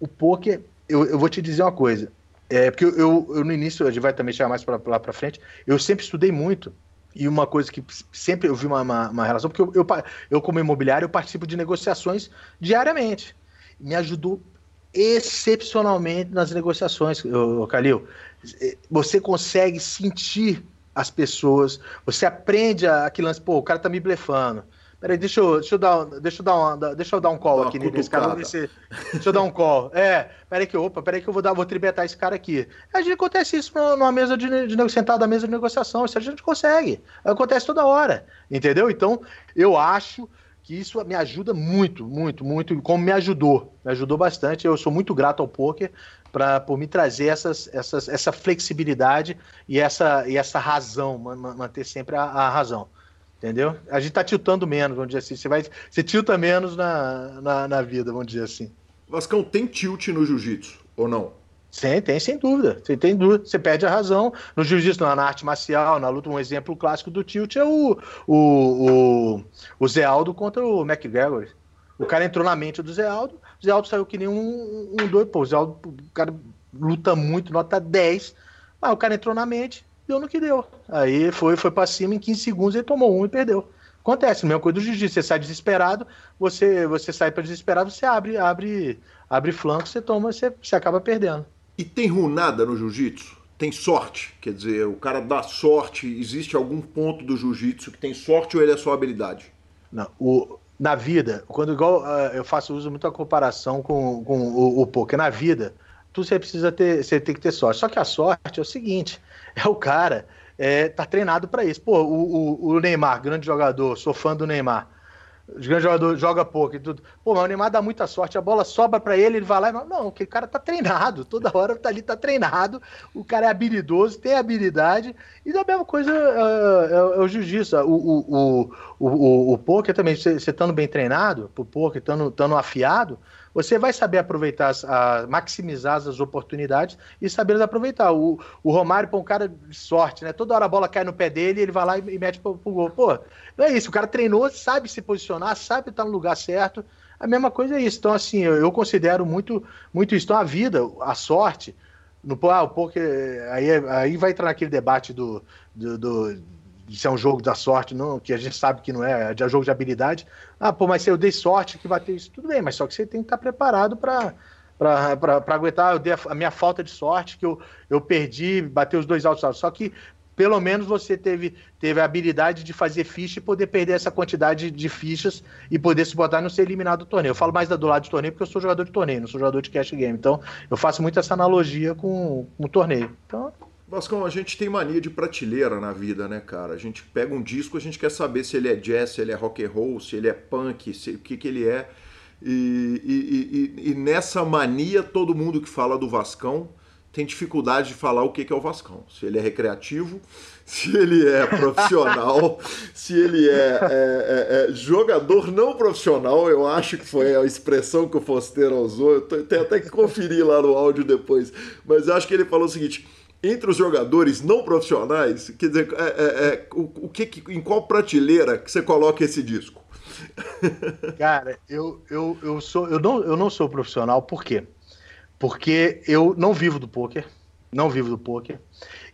o poker, eu, eu vou te dizer uma coisa, é porque eu, eu, eu no início a gente vai também chegar mais para lá para frente. Eu sempre estudei muito e uma coisa que sempre eu vi uma, uma, uma relação, porque eu, eu, eu, como imobiliário, eu participo de negociações diariamente. Me ajudou excepcionalmente nas negociações, Calil. Você consegue sentir as pessoas, você aprende aquele lance, pô, o cara tá me blefando. Peraí, deixa eu, deixa eu dar, deixa eu dar, uma, deixa eu dar um call aqui nesse cara. Se, deixa eu dar um call. É, peraí que, opa, peraí que eu vou dar, vou tribetar esse cara aqui. A gente acontece isso numa mesa de, de sentado à mesa de negociação. Isso a gente consegue. Acontece toda hora. Entendeu? Então, eu acho que isso me ajuda muito, muito, muito, como me ajudou. Me ajudou bastante. Eu sou muito grato ao poker pra, por me trazer essas, essas, essa flexibilidade e essa, e essa razão, manter sempre a, a razão. Entendeu? A gente tá tiltando menos, vamos dizer assim. Você, vai, você tilta menos na, na, na vida, vamos dizer assim. Vascão, tem tilt no jiu-jitsu ou não? Sim, tem, sem dúvida. Você tem dúvida, você perde a razão. No jiu-jitsu, na arte marcial, na luta, um exemplo clássico do tilt é o, o, o, o Zé Aldo contra o McGregor. O cara entrou na mente do Zé Aldo, o Zé Aldo saiu que nem um, um doido. Pô, o Zé Aldo, o cara luta muito, nota 10, mas o cara entrou na mente, deu no que deu. Aí foi, foi para cima, em 15 segundos ele tomou um e perdeu. Acontece, mesma coisa do jiu-jitsu, você sai desesperado, você, você sai para desesperado, você abre, abre, abre flanco, você toma, você, você acaba perdendo. E tem runada no jiu-jitsu? Tem sorte? Quer dizer, o cara dá sorte, existe algum ponto do jiu-jitsu que tem sorte ou ele é só habilidade? Não, o, na vida, quando igual uh, eu faço uso muito a comparação com, com o, o poker, na vida, tu você precisa ter, você tem que ter sorte. Só que a sorte é o seguinte, é o cara é, tá treinado para isso. Pô, o, o, o, Neymar, grande jogador, sou fã do Neymar. Os grandes jogadores jogam pouco e tudo. Pô, mas o Neymar dá muita sorte, a bola sobra para ele, ele vai lá e fala, não, aquele cara tá treinado, toda hora tá ali, tá treinado, o cara é habilidoso, tem habilidade, e a mesma coisa é, é, é o jiu-jitsu, o, o, o, o, o poker também, você estando bem treinado, pro poker, estando afiado, você vai saber aproveitar, as, a, maximizar as oportunidades e saber aproveitar. O, o Romário, pô, um cara de sorte, né? Toda hora a bola cai no pé dele, ele vai lá e, e mete pro, pro gol. Pô, não é isso. O cara treinou, sabe se posicionar, sabe estar no lugar certo. A mesma coisa é isso. Então, assim, eu, eu considero muito, muito isso. Então, a vida, a sorte, no, ah, o poker, aí, aí vai entrar naquele debate do, do, do se é um jogo da sorte, não, que a gente sabe que não é, é jogo de habilidade. Ah, pô, mas se eu dei sorte que vai ter isso, tudo bem, mas só que você tem que estar preparado para para aguentar eu dei a, a, minha falta de sorte, que eu, eu perdi, bater os dois altos. Só que pelo menos você teve, teve a habilidade de fazer ficha e poder perder essa quantidade de fichas e poder se botar e não ser eliminado do torneio. Eu falo mais do lado de torneio porque eu sou jogador de torneio, não sou jogador de cash game. Então eu faço muito essa analogia com, com o torneio. Então Vascão, a gente tem mania de prateleira na vida, né, cara? A gente pega um disco, a gente quer saber se ele é jazz, se ele é rock and roll, se ele é punk, se, o que, que ele é. E, e, e, e, nessa mania, todo mundo que fala do Vascão tem dificuldade de falar o que, que é o Vascão. Se ele é recreativo, se ele é profissional, se ele é, é, é, é, jogador não profissional, eu acho que foi a expressão que o Fosteiro usou. Eu tenho até que conferir lá no áudio depois. Mas eu acho que ele falou o seguinte entre os jogadores não profissionais, quer dizer, é, é, é, o, o que, em qual prateleira que você coloca esse disco? Cara, eu, eu, eu, sou, eu, não, eu não sou profissional, por quê? Porque eu não vivo do poker, não vivo do poker,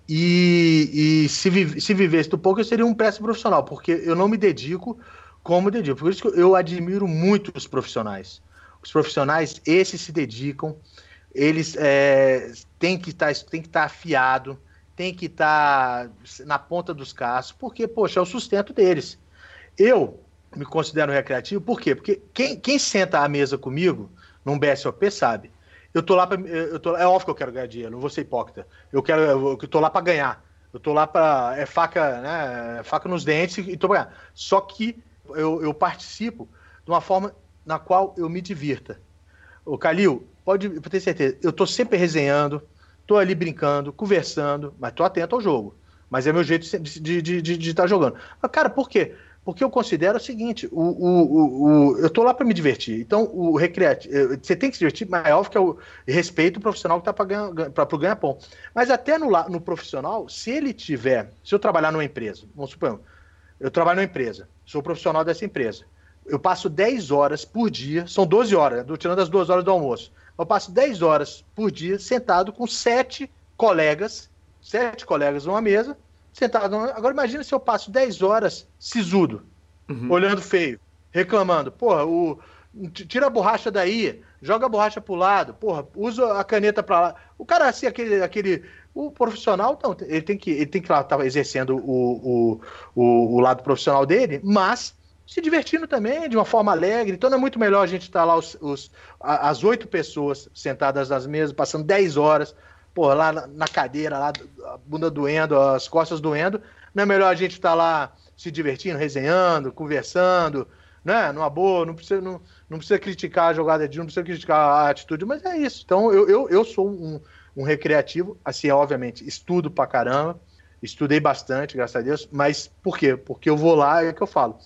e, e se, vive, se vivesse do poker eu seria um péssimo profissional, porque eu não me dedico como dedico. Por isso que eu admiro muito os profissionais. Os profissionais, esses se dedicam, eles é, têm que tá, estar tá afiado, tem que estar tá na ponta dos caços, porque, poxa, é o sustento deles. Eu me considero recreativo, por quê? Porque quem, quem senta à mesa comigo num BSOP sabe. Eu tô lá pra, eu tô, é óbvio que eu quero ganhar dinheiro, não vou ser hipócrita. Eu quero, eu, tô lá para ganhar. Eu tô lá para é faca, né, é faca nos dentes e tô pra ganhar. Só que eu, eu participo de uma forma na qual eu me divirta. O Calil, pode, ter certeza, eu tô sempre resenhando, tô ali brincando, conversando, mas tô atento ao jogo. Mas é meu jeito de estar de, de, tá jogando. Mas, cara, por quê? Porque eu considero o seguinte: o, o, o, eu tô lá para me divertir. Então, o recreativo. Eh, você tem que se divertir, mas é óbvio que é o respeito o profissional que tá para o ganha-pão. Mas até no, no profissional, se ele tiver. Se eu trabalhar numa empresa, vamos supor, eu trabalho numa empresa, sou profissional dessa empresa. Eu passo 10 horas por dia, são 12 horas, tirando as duas horas do almoço. Eu passo 10 horas por dia sentado com sete colegas, sete colegas numa mesa, sentado. Agora imagina se eu passo 10 horas sisudo, uhum. olhando feio, reclamando. Porra, o, tira a borracha daí, joga a borracha pro lado, porra, usa a caneta para lá. O cara, assim, aquele. aquele o profissional, não, ele tem que, ele tem que estar tá exercendo o, o, o, o lado profissional dele, mas se divertindo também de uma forma alegre. Então não é muito melhor a gente estar lá, os, os as oito pessoas sentadas nas mesas, passando dez horas, pô, lá na cadeira, lá, a bunda doendo, as costas doendo. Não é melhor a gente estar lá se divertindo, resenhando, conversando, né? Numa boa, não precisa, não, não precisa criticar a jogada de um, não precisa criticar a atitude, mas é isso. Então eu, eu, eu sou um, um recreativo, assim, obviamente, estudo pra caramba, estudei bastante, graças a Deus, mas por quê? Porque eu vou lá, é que eu falo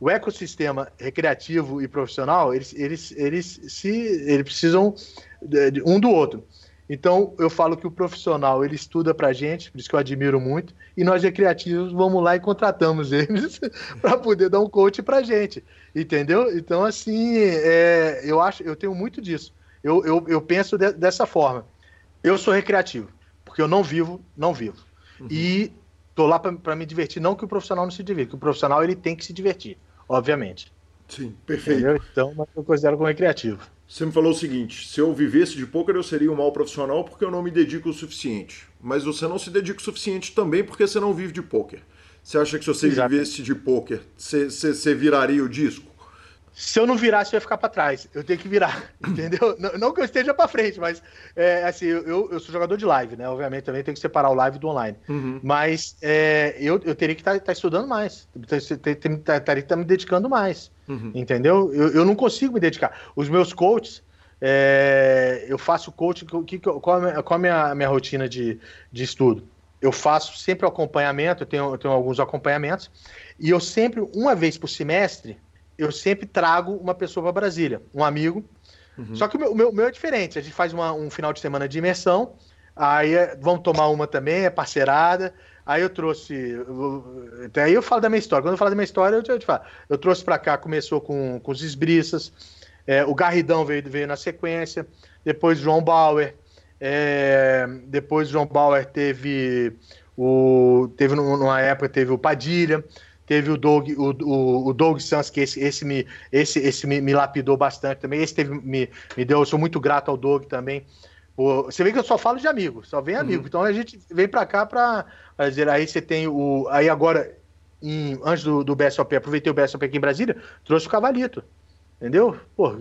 o ecossistema recreativo e profissional, eles, eles, eles, se, eles precisam de um do outro. Então, eu falo que o profissional, ele estuda pra gente, por isso que eu admiro muito, e nós recreativos vamos lá e contratamos eles para poder dar um coach pra gente, entendeu? Então, assim, é, eu acho, eu tenho muito disso. Eu, eu, eu penso de, dessa forma. Eu sou recreativo, porque eu não vivo, não vivo. Uhum. E tô lá para me divertir, não que o profissional não se divirta, que o profissional ele tem que se divertir obviamente. Sim, perfeito. Entendeu? Então, eu considero como recreativo. Você me falou o seguinte: se eu vivesse de poker, eu seria um mau profissional porque eu não me dedico o suficiente. Mas você não se dedica o suficiente também porque você não vive de poker. Você acha que se você Exato. vivesse de poker, você, você, você viraria o disco? Se eu não virar, você vai ficar para trás. Eu tenho que virar, entendeu? Não, não que eu esteja para frente, mas é, assim, eu, eu sou jogador de live, né? Obviamente também tenho que separar o live do online. Uhum. Mas é, eu, eu teria que estar tá, tá estudando mais. Teria que estar me dedicando mais. Uhum. Entendeu? Eu, eu não consigo me dedicar. Os meus coaches, é, eu faço coaching. Que, qual a minha, qual a minha, rotina de, de estudo? Eu faço sempre o acompanhamento, eu tenho, eu tenho alguns acompanhamentos, e eu sempre, uma vez por semestre, eu sempre trago uma pessoa para Brasília, um amigo. Uhum. Só que o meu, o meu, o meu, é diferente. A gente faz uma, um final de semana de imersão, aí é, vamos tomar uma também, é parceirada. Aí eu trouxe. Até aí eu falo da minha história. Quando eu falo da minha história, eu te falo. Eu trouxe para cá, começou com, com os esbriças. É, o Garridão veio, veio na sequência. Depois João Bauer. É, depois João Bauer teve o. Teve numa época, teve o Padilha teve o Doug, o, o, o Doug Santos, que esse, esse, me, esse, esse me, me lapidou bastante também. Esse teve, me, me deu, eu sou muito grato ao Doug também. você vê que eu só falo de amigo, só vem amigo. Uhum. Então a gente vem para cá para dizer, aí você tem o. Aí agora, em, antes do, do BSOP, aproveitei o BSOP aqui em Brasília, trouxe o Cavalito. Entendeu? Pô,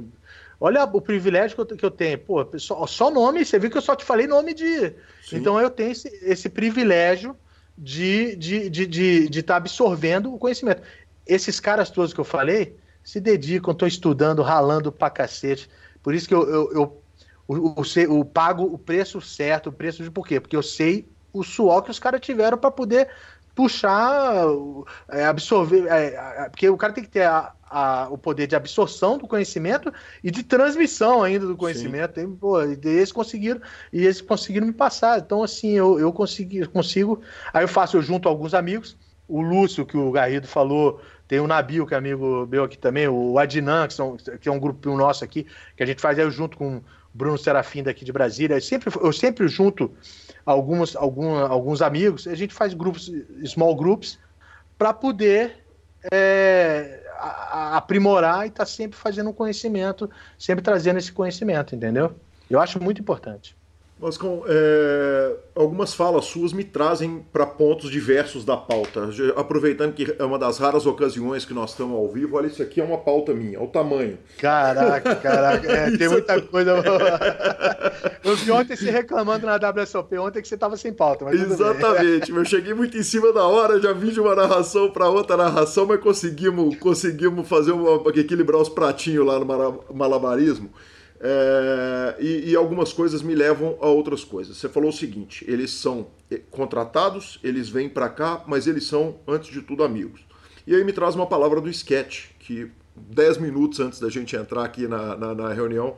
olha o privilégio que eu, que eu tenho. Pô, só, só nome, você viu que eu só te falei nome de. Sim. Então eu tenho esse, esse privilégio de de, de, de, de tá absorvendo o conhecimento. Esses caras todos que eu falei se dedicam, estão estudando, ralando pra cacete. Por isso que eu, eu, eu, eu, eu, eu pago o preço certo, o preço de por quê? Porque eu sei o suor que os caras tiveram para poder puxar, é, absorver. É, porque o cara tem que ter a, a, o poder de absorção do conhecimento e de transmissão ainda do conhecimento. Tem, pô, e eles conseguiram, e eles conseguiram me passar. Então, assim, eu, eu consegui, consigo. Aí eu faço, eu junto alguns amigos. O Lúcio, que o Garrido falou, tem o Nabil, que é amigo meu aqui também, o Adnan, que, são, que é um grupo nosso aqui, que a gente faz aí junto com o Bruno Serafim daqui de Brasília. Eu sempre, eu sempre junto alguns, algum, alguns amigos, a gente faz grupos, small groups, para poder é, aprimorar e estar tá sempre fazendo um conhecimento, sempre trazendo esse conhecimento, entendeu? Eu acho muito importante. Vascão, é, algumas falas suas me trazem para pontos diversos da pauta. Aproveitando que é uma das raras ocasiões que nós estamos ao vivo, olha, isso aqui é uma pauta minha, olha o tamanho. Caraca, caraca, é, tem muita coisa. eu vi ontem você reclamando na WSOP, ontem que você estava sem pauta. Exatamente, eu cheguei muito em cima da hora, já vim de uma narração para outra narração, mas conseguimos, conseguimos fazer uma, equilibrar os pratinhos lá no malabarismo. É, e, e, algumas coisas me levam a outras coisas. Você falou o seguinte: eles são contratados, eles vêm para cá, mas eles são, antes de tudo, amigos. E aí me traz uma palavra do sketch, que 10 minutos antes da gente entrar aqui na, na, na reunião,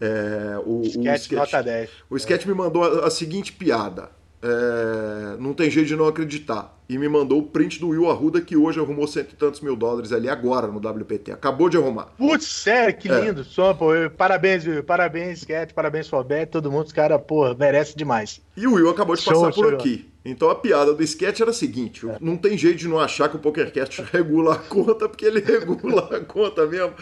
é, o, sketch, o sketch, nota 10. O sketch é. me mandou a, a seguinte piada. É, não tem jeito de não acreditar. E me mandou o print do Will Arruda, que hoje arrumou cento e tantos mil dólares ali agora no WPT. Acabou de arrumar. Putz, sério, que é. lindo. Só, pô, parabéns, Will. Parabéns, Cat, parabéns, Fobet, todo mundo. Os caras, pô, merece demais. E o Will acabou de show, passar por show. aqui. Então a piada do sketch era a seguinte: não tem jeito de não achar que o PokerCast regula a conta, porque ele regula a conta mesmo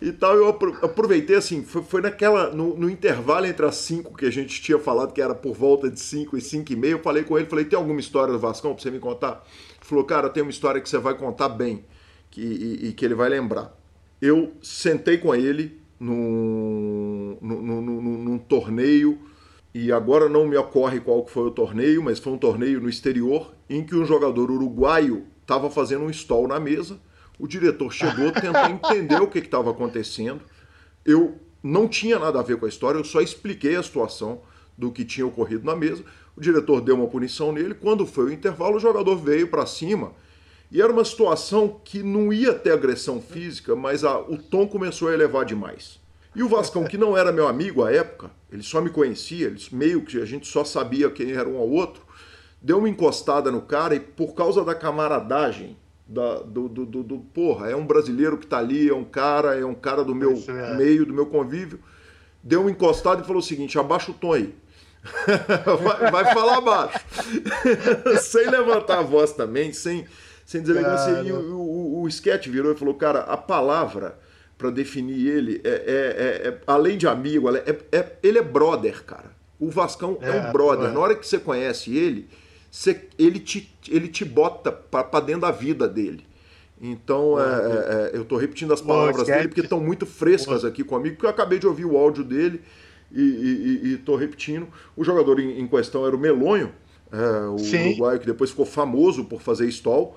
e tal. Eu aproveitei assim, foi, foi naquela, no, no, intervalo entre as 5 que a gente tinha falado, que era por volta de 5 e 5 e meio, eu falei com ele, falei, tem alguma história do Vascão pra você me contar? Ele falou, cara, tem uma história que você vai contar bem que, e, e que ele vai lembrar. Eu sentei com ele num, num, num, num torneio, e agora não me ocorre qual foi o torneio, mas foi um torneio no exterior, em que um jogador uruguaio estava fazendo um stall na mesa, o diretor chegou, tentou entender o que estava acontecendo. Eu não tinha nada a ver com a história, eu só expliquei a situação do que tinha ocorrido na mesa. O diretor deu uma punição nele. Quando foi o intervalo, o jogador veio para cima. E era uma situação que não ia ter agressão física, mas a, o tom começou a elevar demais. E o Vascão, que não era meu amigo à época, ele só me conhecia, ele, meio que a gente só sabia quem era um ao outro, deu uma encostada no cara e por causa da camaradagem da, do, do, do, do, porra, é um brasileiro que tá ali, é um cara, é um cara do meu é. meio, do meu convívio. Deu uma encostada e falou o seguinte: abaixa o tom aí. vai, vai, falar baixo. sem levantar a voz também, sem, sem negócio. E o, o, o sketch virou e falou: cara, a palavra para definir ele é, é, é, é, além de amigo, é, é, ele é brother, cara. O Vascão é, um brother. Na hora que você conhece ele, você, ele, te, ele te bota para dentro da vida dele. Então, é, é, é, eu estou repetindo as palavras dele porque estão muito frescas aqui comigo, porque eu acabei de ouvir o áudio dele e estou repetindo. O jogador em, em, questão era o Melonho, é, o Sim. uruguaio que depois ficou famoso por fazer stall.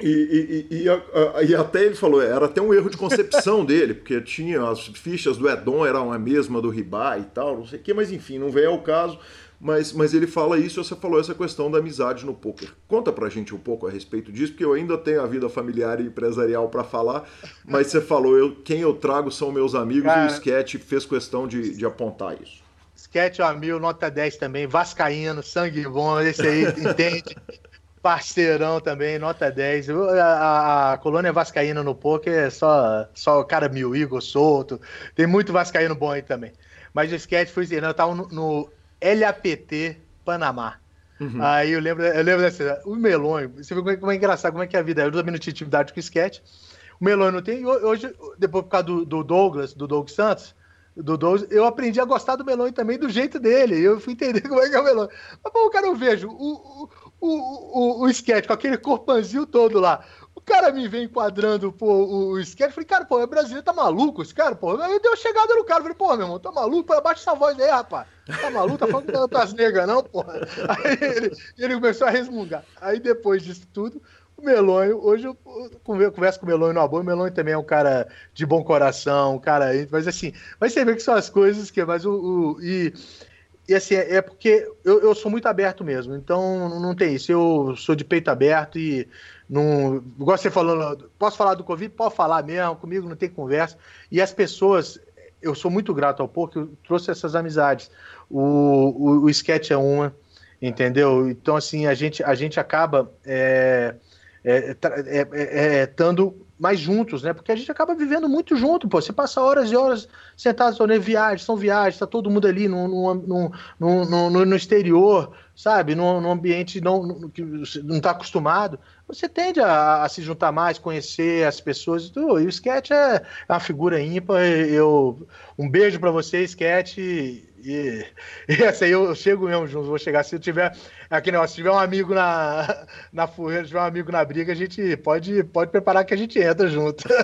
E, e, e, a, e, até ele falou, era até um erro de concepção dele, porque tinha as fichas do Edon eram a mesma do Ribá e tal, não sei o que, mas enfim, não vem ao caso. Mas, mas ele fala isso, você falou essa questão da amizade no poker. Conta pra gente um pouco a respeito disso, porque eu ainda tenho a vida familiar e empresarial para falar, mas você falou, eu, quem eu trago são meus amigos Cara, e o Sketch fez questão de, de apontar isso. Sketch, ó, mil, nota 10 também, Vascaíno, sangue bom, esse aí entende. Parceirão também, nota 10. A, a, a colônia Vascaína no poker é só, só cara mil, Igor Solto. Tem muito Vascaíno bom aí também. Mas o sketch foi assim, eu tava no, no LAPT Panamá. Uhum. Aí eu lembro, eu lembro dessa, o Melonho, você vê como é, como é, engraçado, como é que é a vida. Eu também não tinha intimidade com o sketch. O Melonho não tem. Hoje, depois por causa do, do Douglas, do Doug Santos, do Douglas, eu aprendi a gostar do Melonho também do jeito dele. Eu fui entender como é que é o Melonho. Mas, pô, cara, eu vejo o, o, o, o, sketch com aquele corpanzil todo lá. O cara me vem enquadrando pô, o, o sketch. Falei, cara, pô, o brasileiro tá maluco, esse cara, pô. Aí deu chegada no cara. Falei, pô, meu irmão, tá maluco? Abaixa essa voz aí, rapaz. Tá maluco? Tá falando tá negras, não, porra. Aí ele, ele começou a resmungar. Aí depois disso tudo, o Melonho, hoje eu converso com o Melonho no boa, o Melonho também é um cara de bom coração, um cara, mas assim, mas você vê que são as coisas que, mas o, o e, e assim, é porque eu, eu sou muito aberto mesmo, então não tem isso, eu sou de peito aberto e não, igual você falou, posso falar do Covid? Pode falar mesmo, comigo não tem conversa, e as pessoas, eu sou muito grato ao pouco, eu trouxe essas amizades, o, o, o sketch é uma, entendeu? Então assim, a gente, a gente acaba... É, é, é, é, estando mais juntos, né? Porque a gente acaba vivendo muito junto, pô. Você passa horas e horas sentados, né? Viagens, são viagens, tá todo mundo ali no, no, no, no, no exterior, sabe? Num, ambiente não, que não está acostumado. Você tende a, a, se juntar mais, conhecer as pessoas e. E o Sketch é, é uma figura ímpar. Eu, um beijo para você, Sketch. E, e essa aí eu chego mesmo junto, vou chegar. Se eu tiver aqui negócio, se tiver um amigo na, na furreira, se tiver um amigo na briga, a gente pode, pode preparar que a gente entra junto.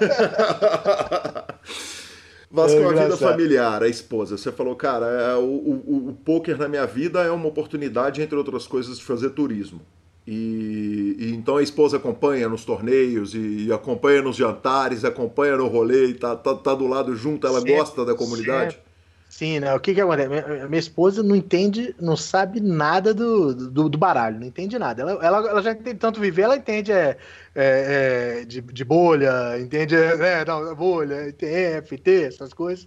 Vasco, é a vida familiar, a esposa. Você falou, cara, é, o, o, o poker na minha vida é uma oportunidade, entre outras coisas, de fazer turismo. E, e, então a esposa acompanha nos torneios e, e, acompanha nos jantares, acompanha no rolê, e tá, tá, tá do lado junto, ela sempre, gosta da comunidade. Sempre. Sim, né? O que que acontece? Minha, minha esposa não entende, não sabe nada do, do, do baralho, não entende nada. Ela, ela, ela, já entende tanto viver, ela entende é, é, é de, de, bolha, entende é, não, bolha, ETF, T, essas coisas,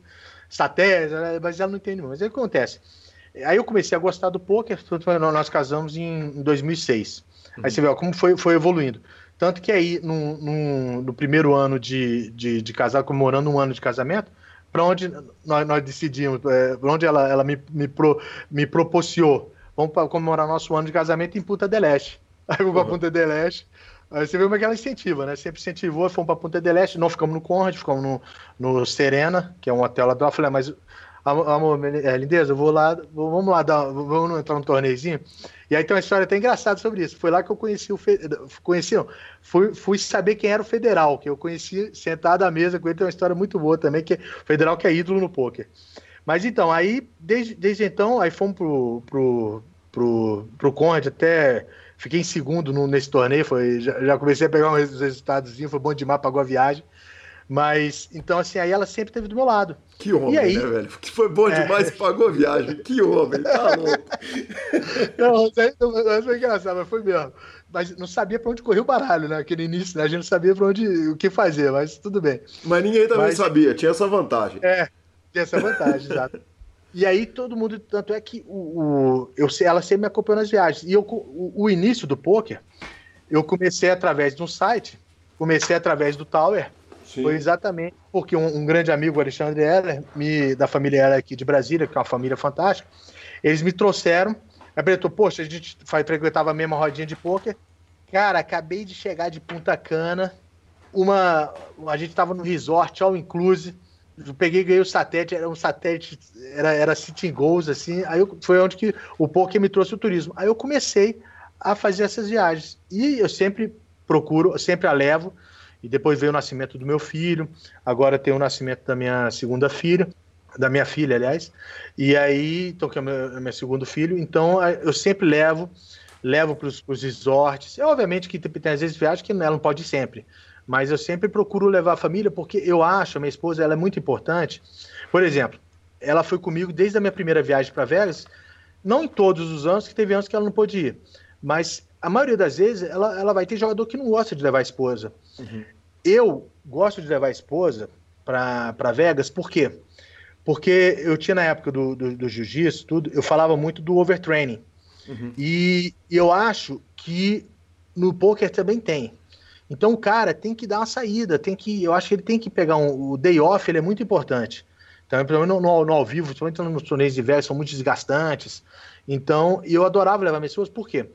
estratégia, né? mas ela não entende Mas o que acontece? Aí eu comecei a gostar do poker, nós casamos em 2006. Uhum. Aí você vê ó, como foi, foi evoluindo. Tanto que aí, no, no, no primeiro ano de, de, de casar, comemorando um ano de casamento, para onde nós, nós decidimos, é, onde ela, ela me, me, pro, me propiciou. Vamos pra comemorar nosso ano de casamento em Punta del Este. Aí vamos uhum. para Punta del Este. Aí você vê como é que ela incentiva, né? Sempre incentivou, fomos para Punta del Este, não ficamos no Conrad, ficamos no, no Serena, que é um hotel lá do. Eu falei, ah, mas amor, é, lindeza, eu vou lá, vamos lá, dar, vamos entrar num torneizinho. E aí tem uma história até engraçada sobre isso. Foi lá que eu conheci o conheci, não, fui, fui saber quem era o Federal, que eu conheci sentado à mesa com ele, tem uma história muito boa também, que é o Federal que é ídolo no poker. Mas então, aí, desde, desde então, aí fomos pro, pro, pro, pro Conde até. Fiquei em segundo no, nesse torneio, foi, já, já comecei a pegar uns resultados, foi bom demais, pagou a viagem. Mas, então, assim, aí ela sempre esteve do meu lado. Que homem, aí, né, velho? Que foi bom é. demais e pagou a viagem. Que homem, tá louco. Não, mas foi engraçado, mas foi mesmo. Mas não sabia para onde correr o baralho, né? Aquele início, né? A gente não sabia para onde, o que fazer, mas tudo bem. Mas ninguém também mas, sabia, tinha essa vantagem. É, tinha essa vantagem, exato. E aí todo mundo, tanto é que o, o, eu, ela sempre me acompanhou nas viagens. E eu, o, o início do poker, eu comecei através de um site, comecei através do Tower, Sim. Foi exatamente porque um, um, grande amigo, Alexandre Heller, me, da família Heller aqui de Brasília, que é uma família fantástica, eles me trouxeram. A Breto, poxa, a gente frequentava a mesma rodinha de pôquer. Cara, acabei de chegar de Punta Cana. Uma, a gente estava no resort, all inclusive. Eu peguei ganhei o satélite, era um satélite, era, era sitting goals, assim. Aí eu, foi onde que o poker me trouxe o turismo. Aí eu comecei a fazer essas viagens. E eu sempre procuro, sempre a levo e depois veio o nascimento do meu filho, agora tem o nascimento da minha segunda filha, da minha filha, aliás, e aí, então, que é o meu, meu segundo filho, então eu sempre levo, levo para os resorts, é obviamente que tem, tem às vezes viagem que ela não pode ir sempre, mas eu sempre procuro levar a família, porque eu acho, a minha esposa, ela é muito importante, por exemplo, ela foi comigo desde a minha primeira viagem para Vegas, não em todos os anos, que teve anos que ela não pôde ir, mas a maioria das vezes ela, ela vai ter jogador que não gosta de levar a esposa. Uhum. Eu gosto de levar a esposa para Vegas, por quê? Porque eu tinha na época do, do, do jiu-jitsu, tudo, eu falava muito do overtraining. Uhum. E, eu acho que no poker também tem. Então o cara tem que dar uma saída, tem que, eu acho que ele tem que pegar um, o day off, ele é muito importante. Então, pelo menos no, no, no ao vivo, principalmente nos torneios de Vegas, são muito desgastantes. Então, eu adorava levar minhas esposa, por quê?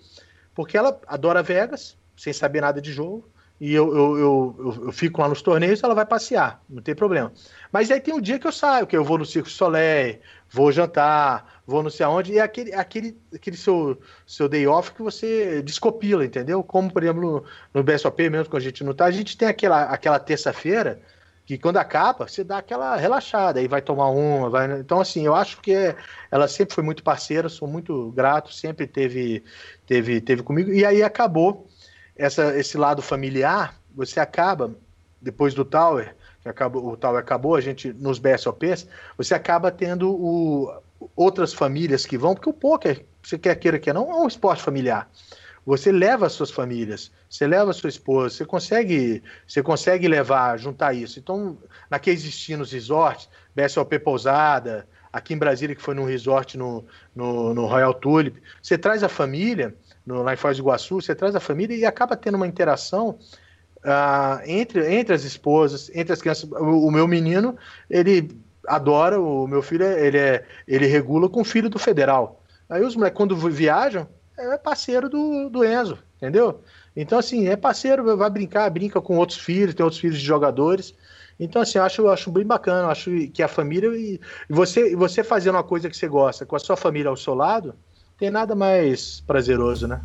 Porque ela adora Vegas, sem saber nada de jogo, e eu, eu, eu, eu, fico lá nos torneios, ela vai passear, não tem problema. Mas aí tem um dia que eu saio, que eu vou no Circo Soleil, vou jantar, vou não sei aonde, e é aquele, aquele, aquele seu, seu day off que você descopila, entendeu? Como, por exemplo, no, no BSOP, mesmo quando a gente não tá, a gente tem aquela, aquela terça-feira que quando acaba, você dá aquela relaxada, aí vai tomar uma, vai... Então, assim, eu acho que é... ela sempre foi muito parceira, sou muito grato, sempre teve, teve, teve comigo, e aí acabou essa, esse lado familiar, você acaba, depois do Tower, que acabou, o Tower acabou, a gente, nos BSOPs, você acaba tendo o, outras famílias que vão, porque o poker, você quer queira que não, é um esporte familiar. Você leva as suas famílias, você leva a sua esposa, você consegue, você consegue levar, juntar isso. Então, naqueles destinos resorts, BSOP Pousada, aqui em Brasília, que foi num resort no, no, no Royal Tulip, você traz a família, no, lá em Foz do Iguaçu, você traz a família e acaba tendo uma interação uh, entre, entre as esposas, entre as crianças. O, o, meu menino, ele adora, o meu filho, ele, é, ele regula com o filho do federal. Aí os moleques, quando viajam, é parceiro do, do Enzo, entendeu? Então, assim, é parceiro, vai brincar, brinca com outros filhos, tem outros filhos de jogadores. Então, assim, eu acho, eu acho bem bacana, acho que a família e você, você fazendo uma coisa que você gosta com a sua família ao seu lado, tem nada mais prazeroso, né?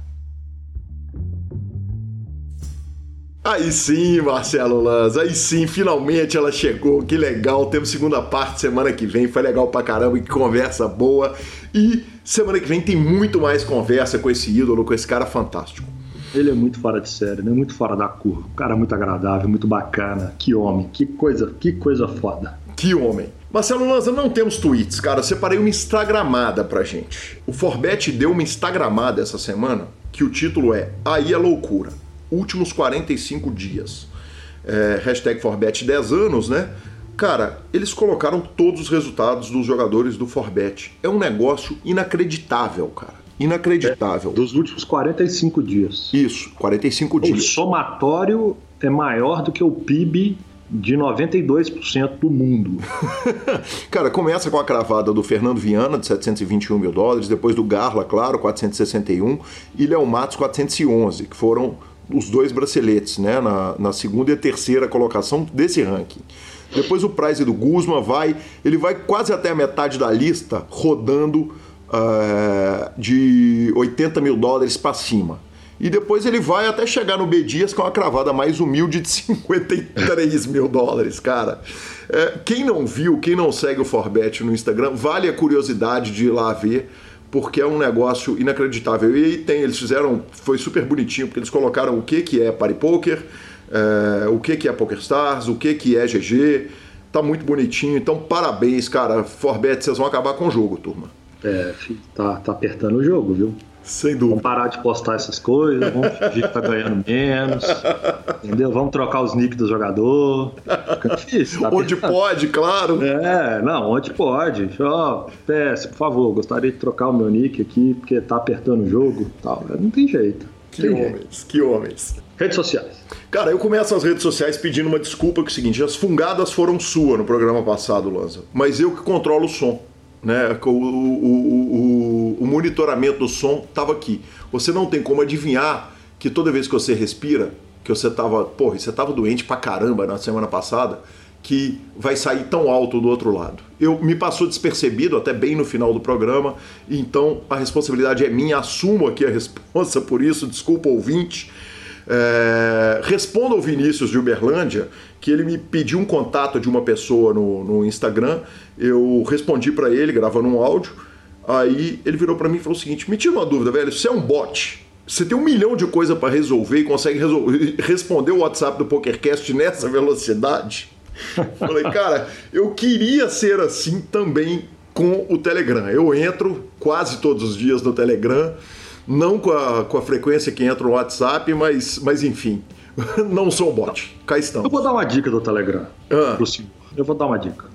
Aí sim, Marcelo Lanz, aí sim, finalmente ela chegou, que legal. Temos segunda parte semana que vem, foi legal pra caramba, que conversa boa. E semana que vem tem muito mais conversa com esse ídolo, com esse cara fantástico. Ele é muito fora de série, né? Muito fora da curva. Um cara muito agradável, muito bacana. Que homem, que coisa, que coisa foda. Que homem. Marcelo Lanza, não temos tweets, cara. Eu separei uma Instagramada pra gente. O Forbet deu uma Instagramada essa semana que o título é Aí é Loucura. Últimos 45 dias. É, hashtag Forbet 10 anos, né? Cara, eles colocaram todos os resultados dos jogadores do Forbet. É um negócio inacreditável, cara. Inacreditável. É, dos últimos 45 dias. Isso, 45 dias. O somatório é maior do que o PIB de 92% do mundo. Cara, começa com a cravada do Fernando Viana, de 721 mil dólares, depois do Garla, claro, 461, e Léo Matos, 411, que foram os dois braceletes, né, na, na segunda e terceira colocação desse ranking. Depois o prize do Guzman vai, ele vai quase até a metade da lista, rodando uh, de 80 mil dólares para cima. E depois ele vai até chegar no B Dias com uma cravada mais humilde de 53 mil dólares, cara. É, quem não viu, quem não segue o Forbet no Instagram, vale a curiosidade de ir lá ver, porque é um negócio inacreditável. E aí tem, eles fizeram, foi super bonitinho, porque eles colocaram o que, que é Party Poker, é, o que, que é PokerStars, o que, que é GG. Tá muito bonitinho, então parabéns, cara. Forbet, vocês vão acabar com o jogo, turma. É, tá, tá apertando o jogo, viu? Sem dúvida. Vamos parar de postar essas coisas, vamos fingir que tá ganhando menos, entendeu? Vamos trocar os nicks do jogador. Fica difícil. Tá onde pode, claro. É, não, onde pode. Ó, PS, por favor, gostaria de trocar o meu nick aqui, porque tá apertando o jogo tal. Não tem jeito. Que tem homens, jeito. que homens. Redes sociais. Cara, eu começo as redes sociais pedindo uma desculpa que é o seguinte, as fungadas foram sua no programa passado, Lanza, mas eu que controlo o som né? O, o, o, o monitoramento do som estava aqui. Você não tem como adivinhar que toda vez que você respira, que você estava, porra, você estava doente pra caramba na semana passada, que vai sair tão alto do outro lado. Eu me passou despercebido até bem no final do programa, então a responsabilidade é minha, assumo aqui a resposta por isso, desculpa ouvinte. É, responda ao Vinícius de Uberlândia, que ele me pediu um contato de uma pessoa no, no Instagram. Eu respondi para ele, gravando um áudio. Aí ele virou para mim e falou o seguinte: me tira uma dúvida, velho, você é um bot? Você tem um milhão de coisas para resolver e consegue resolver, responder o WhatsApp do PokerCast nessa velocidade? Falei, cara, eu queria ser assim também com o Telegram. Eu entro quase todos os dias no Telegram, não com a, com a frequência que entra no WhatsApp, mas, mas enfim, não sou um bot. Cá estamos. Eu vou dar uma dica do Telegram Ah. pro senhor. Eu vou dar uma dica.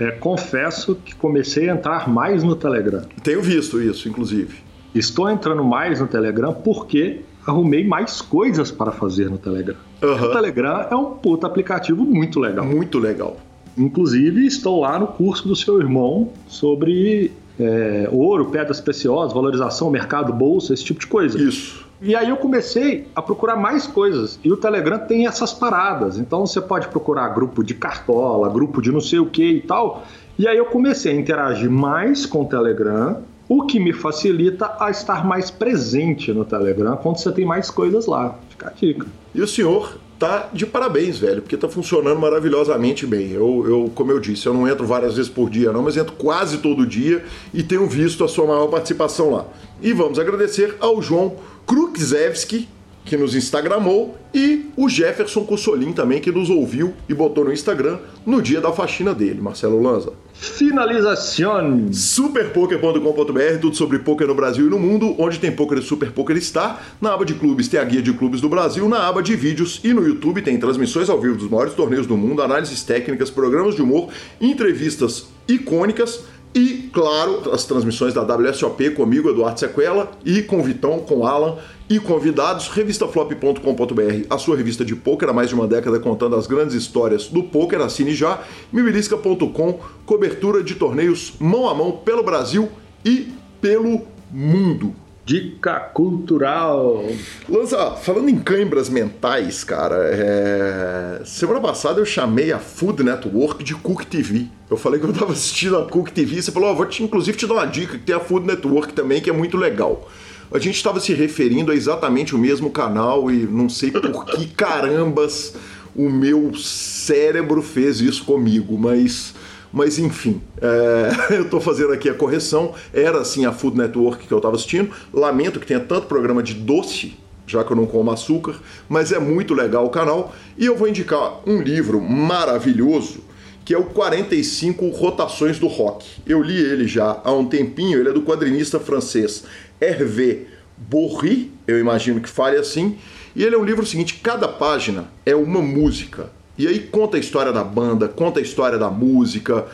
É, confesso que comecei a entrar mais no Telegram. Tenho visto isso, inclusive. Estou entrando mais no Telegram porque arrumei mais coisas para fazer no Telegram. Aham. O Telegram é um puta aplicativo muito legal. Muito legal. Inclusive, estou lá no curso do seu irmão sobre é, ouro, pedras preciosas, valorização, mercado, bolsa, esse tipo de coisa. Isso. E aí eu comecei a procurar mais coisas. E o Telegram tem essas paradas. Então você pode procurar grupo de cartola, grupo de não sei o que e tal. E aí eu comecei a interagir mais com o Telegram, o que me facilita a estar mais presente no Telegram quando você tem mais coisas lá. Fica a dica. E o senhor tá de parabéns, velho, porque tá funcionando maravilhosamente bem. Eu, eu, como eu disse, eu não entro várias vezes por dia, não, mas entro quase todo dia e tenho visto a sua maior participação lá. E vamos agradecer ao João Krukzewski, que nos instagramou, e o Jefferson Cossolin também, que nos ouviu e botou no Instagram no dia da faxina dele, Marcelo Lanza. Finalização. Superpoker.com.br, tudo sobre poker no Brasil e no mundo, onde tem poker e super poker está. Na aba de clubes tem a guia de clubes do Brasil, na aba de vídeos e no YouTube tem transmissões ao vivo dos maiores torneios do mundo, análises técnicas, programas de humor, entrevistas icônicas e, claro, as transmissões da WSOP comigo, Eduardo Sequela, e com Vitão, com Alan e convidados, revistaflop.com.br, a sua revista de pôquer há mais de uma década contando as grandes histórias do pôquer, assine já, mibilisca.com, cobertura de torneios mão a mão pelo Brasil e pelo mundo. Dica cultural. Lanza, falando em cãibras mentais, cara, é... semana passada eu chamei a Food Network de Cook TV. Eu falei que eu tava assistindo a Cook TV e você falou, ó, vou te, inclusive te dar uma dica, que tem a Food Network também, que é muito legal. A gente estava se referindo a exatamente o mesmo canal e não sei por que carambas o meu cérebro fez isso comigo, mas... Mas enfim, é, eu estou fazendo aqui a correção. Era assim a Food Network que eu estava assistindo. Lamento que tenha tanto programa de doce, já que eu não como açúcar, mas é muito legal o canal. E eu vou indicar um livro maravilhoso que é o 45 Rotações do Rock. Eu li ele já há um tempinho, ele é do quadrinista francês Hervé Bourri, eu imagino que fale assim. E ele é um livro seguinte: cada página é uma música. E aí conta a história da banda, conta a história da música,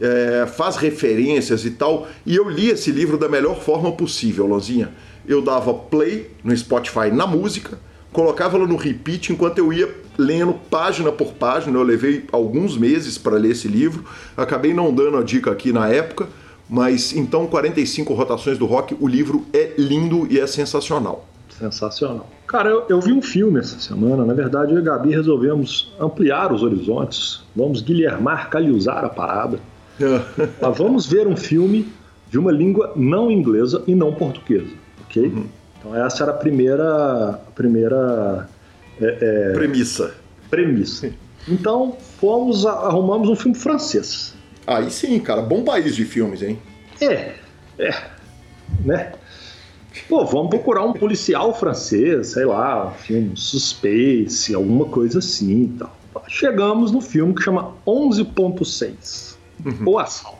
é, faz referências e tal. E eu li esse livro da melhor forma possível, Lonzinha. Eu dava play no Spotify na música, colocava ela no repeat enquanto eu ia lendo página por página. Eu levei alguns meses para ler esse livro, acabei não dando a dica aqui na época, mas então 45 rotações do rock, o livro é lindo e é sensacional. Sensacional. Cara, eu, eu vi um filme essa semana. Na verdade, eu e a Gabi resolvemos ampliar os horizontes. Vamos guilhermar, caliuzar a parada. Mas vamos ver um filme de uma língua não inglesa e não portuguesa, ok? Então essa era a primeira, a primeira é, é, Premissa. premissa. Então fomos, arrumamos um filme francês. Aí sim, cara, bom país de filmes, hein? É, é, né? Pô, vamos procurar um policial francês, sei lá, um filme suspense, alguma coisa assim e tal. Chegamos no filme que chama 11.6, O Assalto.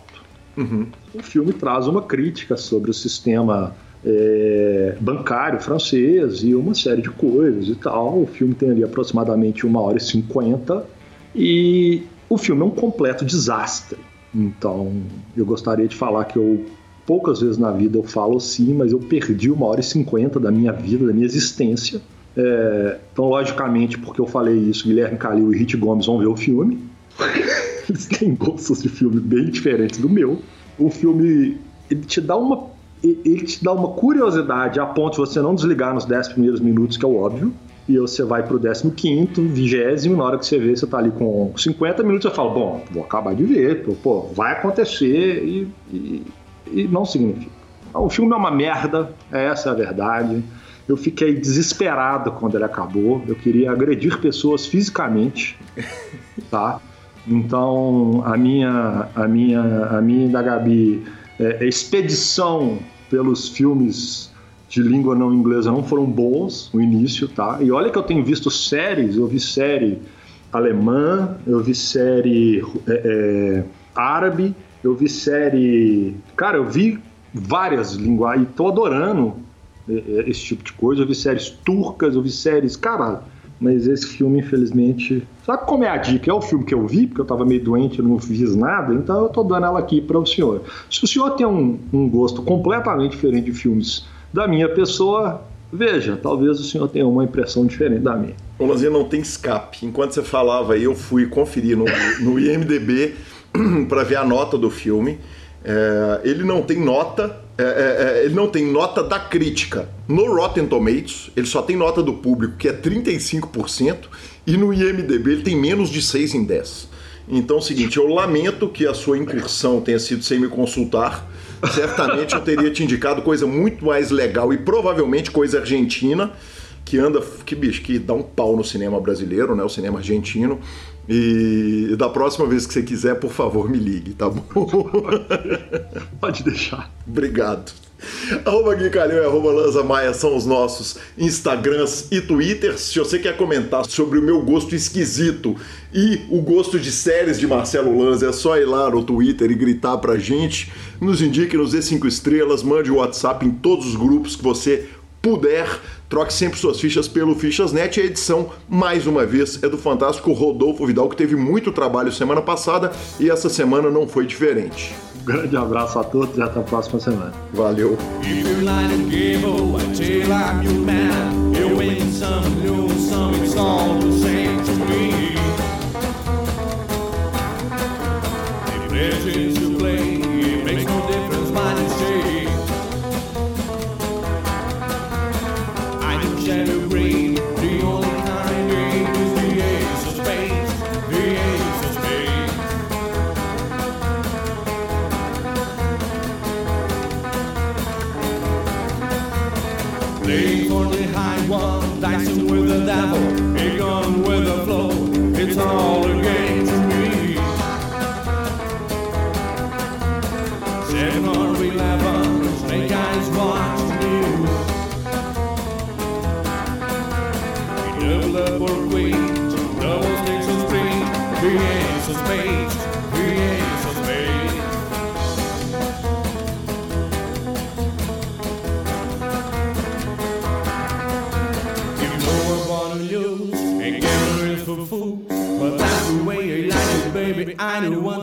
Uhum. O filme traz uma crítica sobre o sistema é, bancário francês e uma série de coisas e tal. O filme tem ali aproximadamente uma hora e cinquenta e o filme é um completo desastre. Então, eu gostaria de falar que eu poucas vezes na vida eu falo assim, mas eu perdi uma hora e cinquenta da minha vida, da minha existência. É, então, logicamente, porque eu falei isso, Guilherme Calil e Rit Gomes vão ver o filme. Eles têm gostos de filme bem diferentes do meu. O filme ele te dá uma ele te dá uma curiosidade a ponto de você não desligar nos 10 primeiros minutos, que é o óbvio. E você vai pro 15, 20, na hora que você vê, você tá ali com 50 minutos, você fala, bom, vou acabar de ver, pô vai acontecer e, e, e não significa. O filme é uma merda, essa é a verdade. Eu fiquei desesperado quando ele acabou. Eu queria agredir pessoas fisicamente, tá? Então a minha, a minha, a minha da Gabi é, expedição pelos filmes de língua não inglesa não foram bons no início, tá? E olha que eu tenho visto séries, eu vi série alemã, eu vi série é, é, árabe, eu vi série. Cara, eu vi várias linguagens tô adorando é, é, esse tipo de coisa. Eu vi séries turcas, eu vi séries. Caralho. Mas esse filme, infelizmente. Sabe como é a dica? É o filme que eu vi, porque eu tava meio doente, e não fiz nada, então eu tô dando ela aqui para o senhor. Se o senhor tem um, um gosto completamente diferente de filmes da minha pessoa, veja, talvez o senhor tenha uma impressão diferente da minha. O Lanzinha não tem escape. Enquanto você falava aí, eu fui conferir no, no IMDB para ver a nota do filme. É, ele não tem nota, é, é, é, ele não tem nota da crítica. No Rotten Tomatoes, ele só tem nota do público, que é 35%, e no IMDB ele tem menos de 6 em 10. Então é o seguinte, eu lamento que a sua incursão tenha sido sem me consultar. Certamente eu teria te indicado coisa muito mais legal e provavelmente coisa argentina, que anda, que bicho, que dá um pau no cinema brasileiro, né? O cinema argentino. E da próxima vez que você quiser, por favor, me ligue, tá bom? Pode deixar. Obrigado. Arroba Gui e arroba Lanza Maia são os nossos Instagrams e Twitters. Se você quer comentar sobre o meu gosto esquisito e o gosto de séries de Marcelo Lanza, é só ir lá no Twitter e gritar pra gente. Nos indique, nos dê cinco estrelas, mande o WhatsApp em todos os grupos que você puder. Troque sempre suas fichas pelo Fichasnet. E a edição, mais uma vez, é do fantástico Rodolfo Vidal, que teve muito trabalho semana passada e essa semana não foi diferente. Um grande abraço a todos e até a próxima semana. Valeu. But that's the kind of.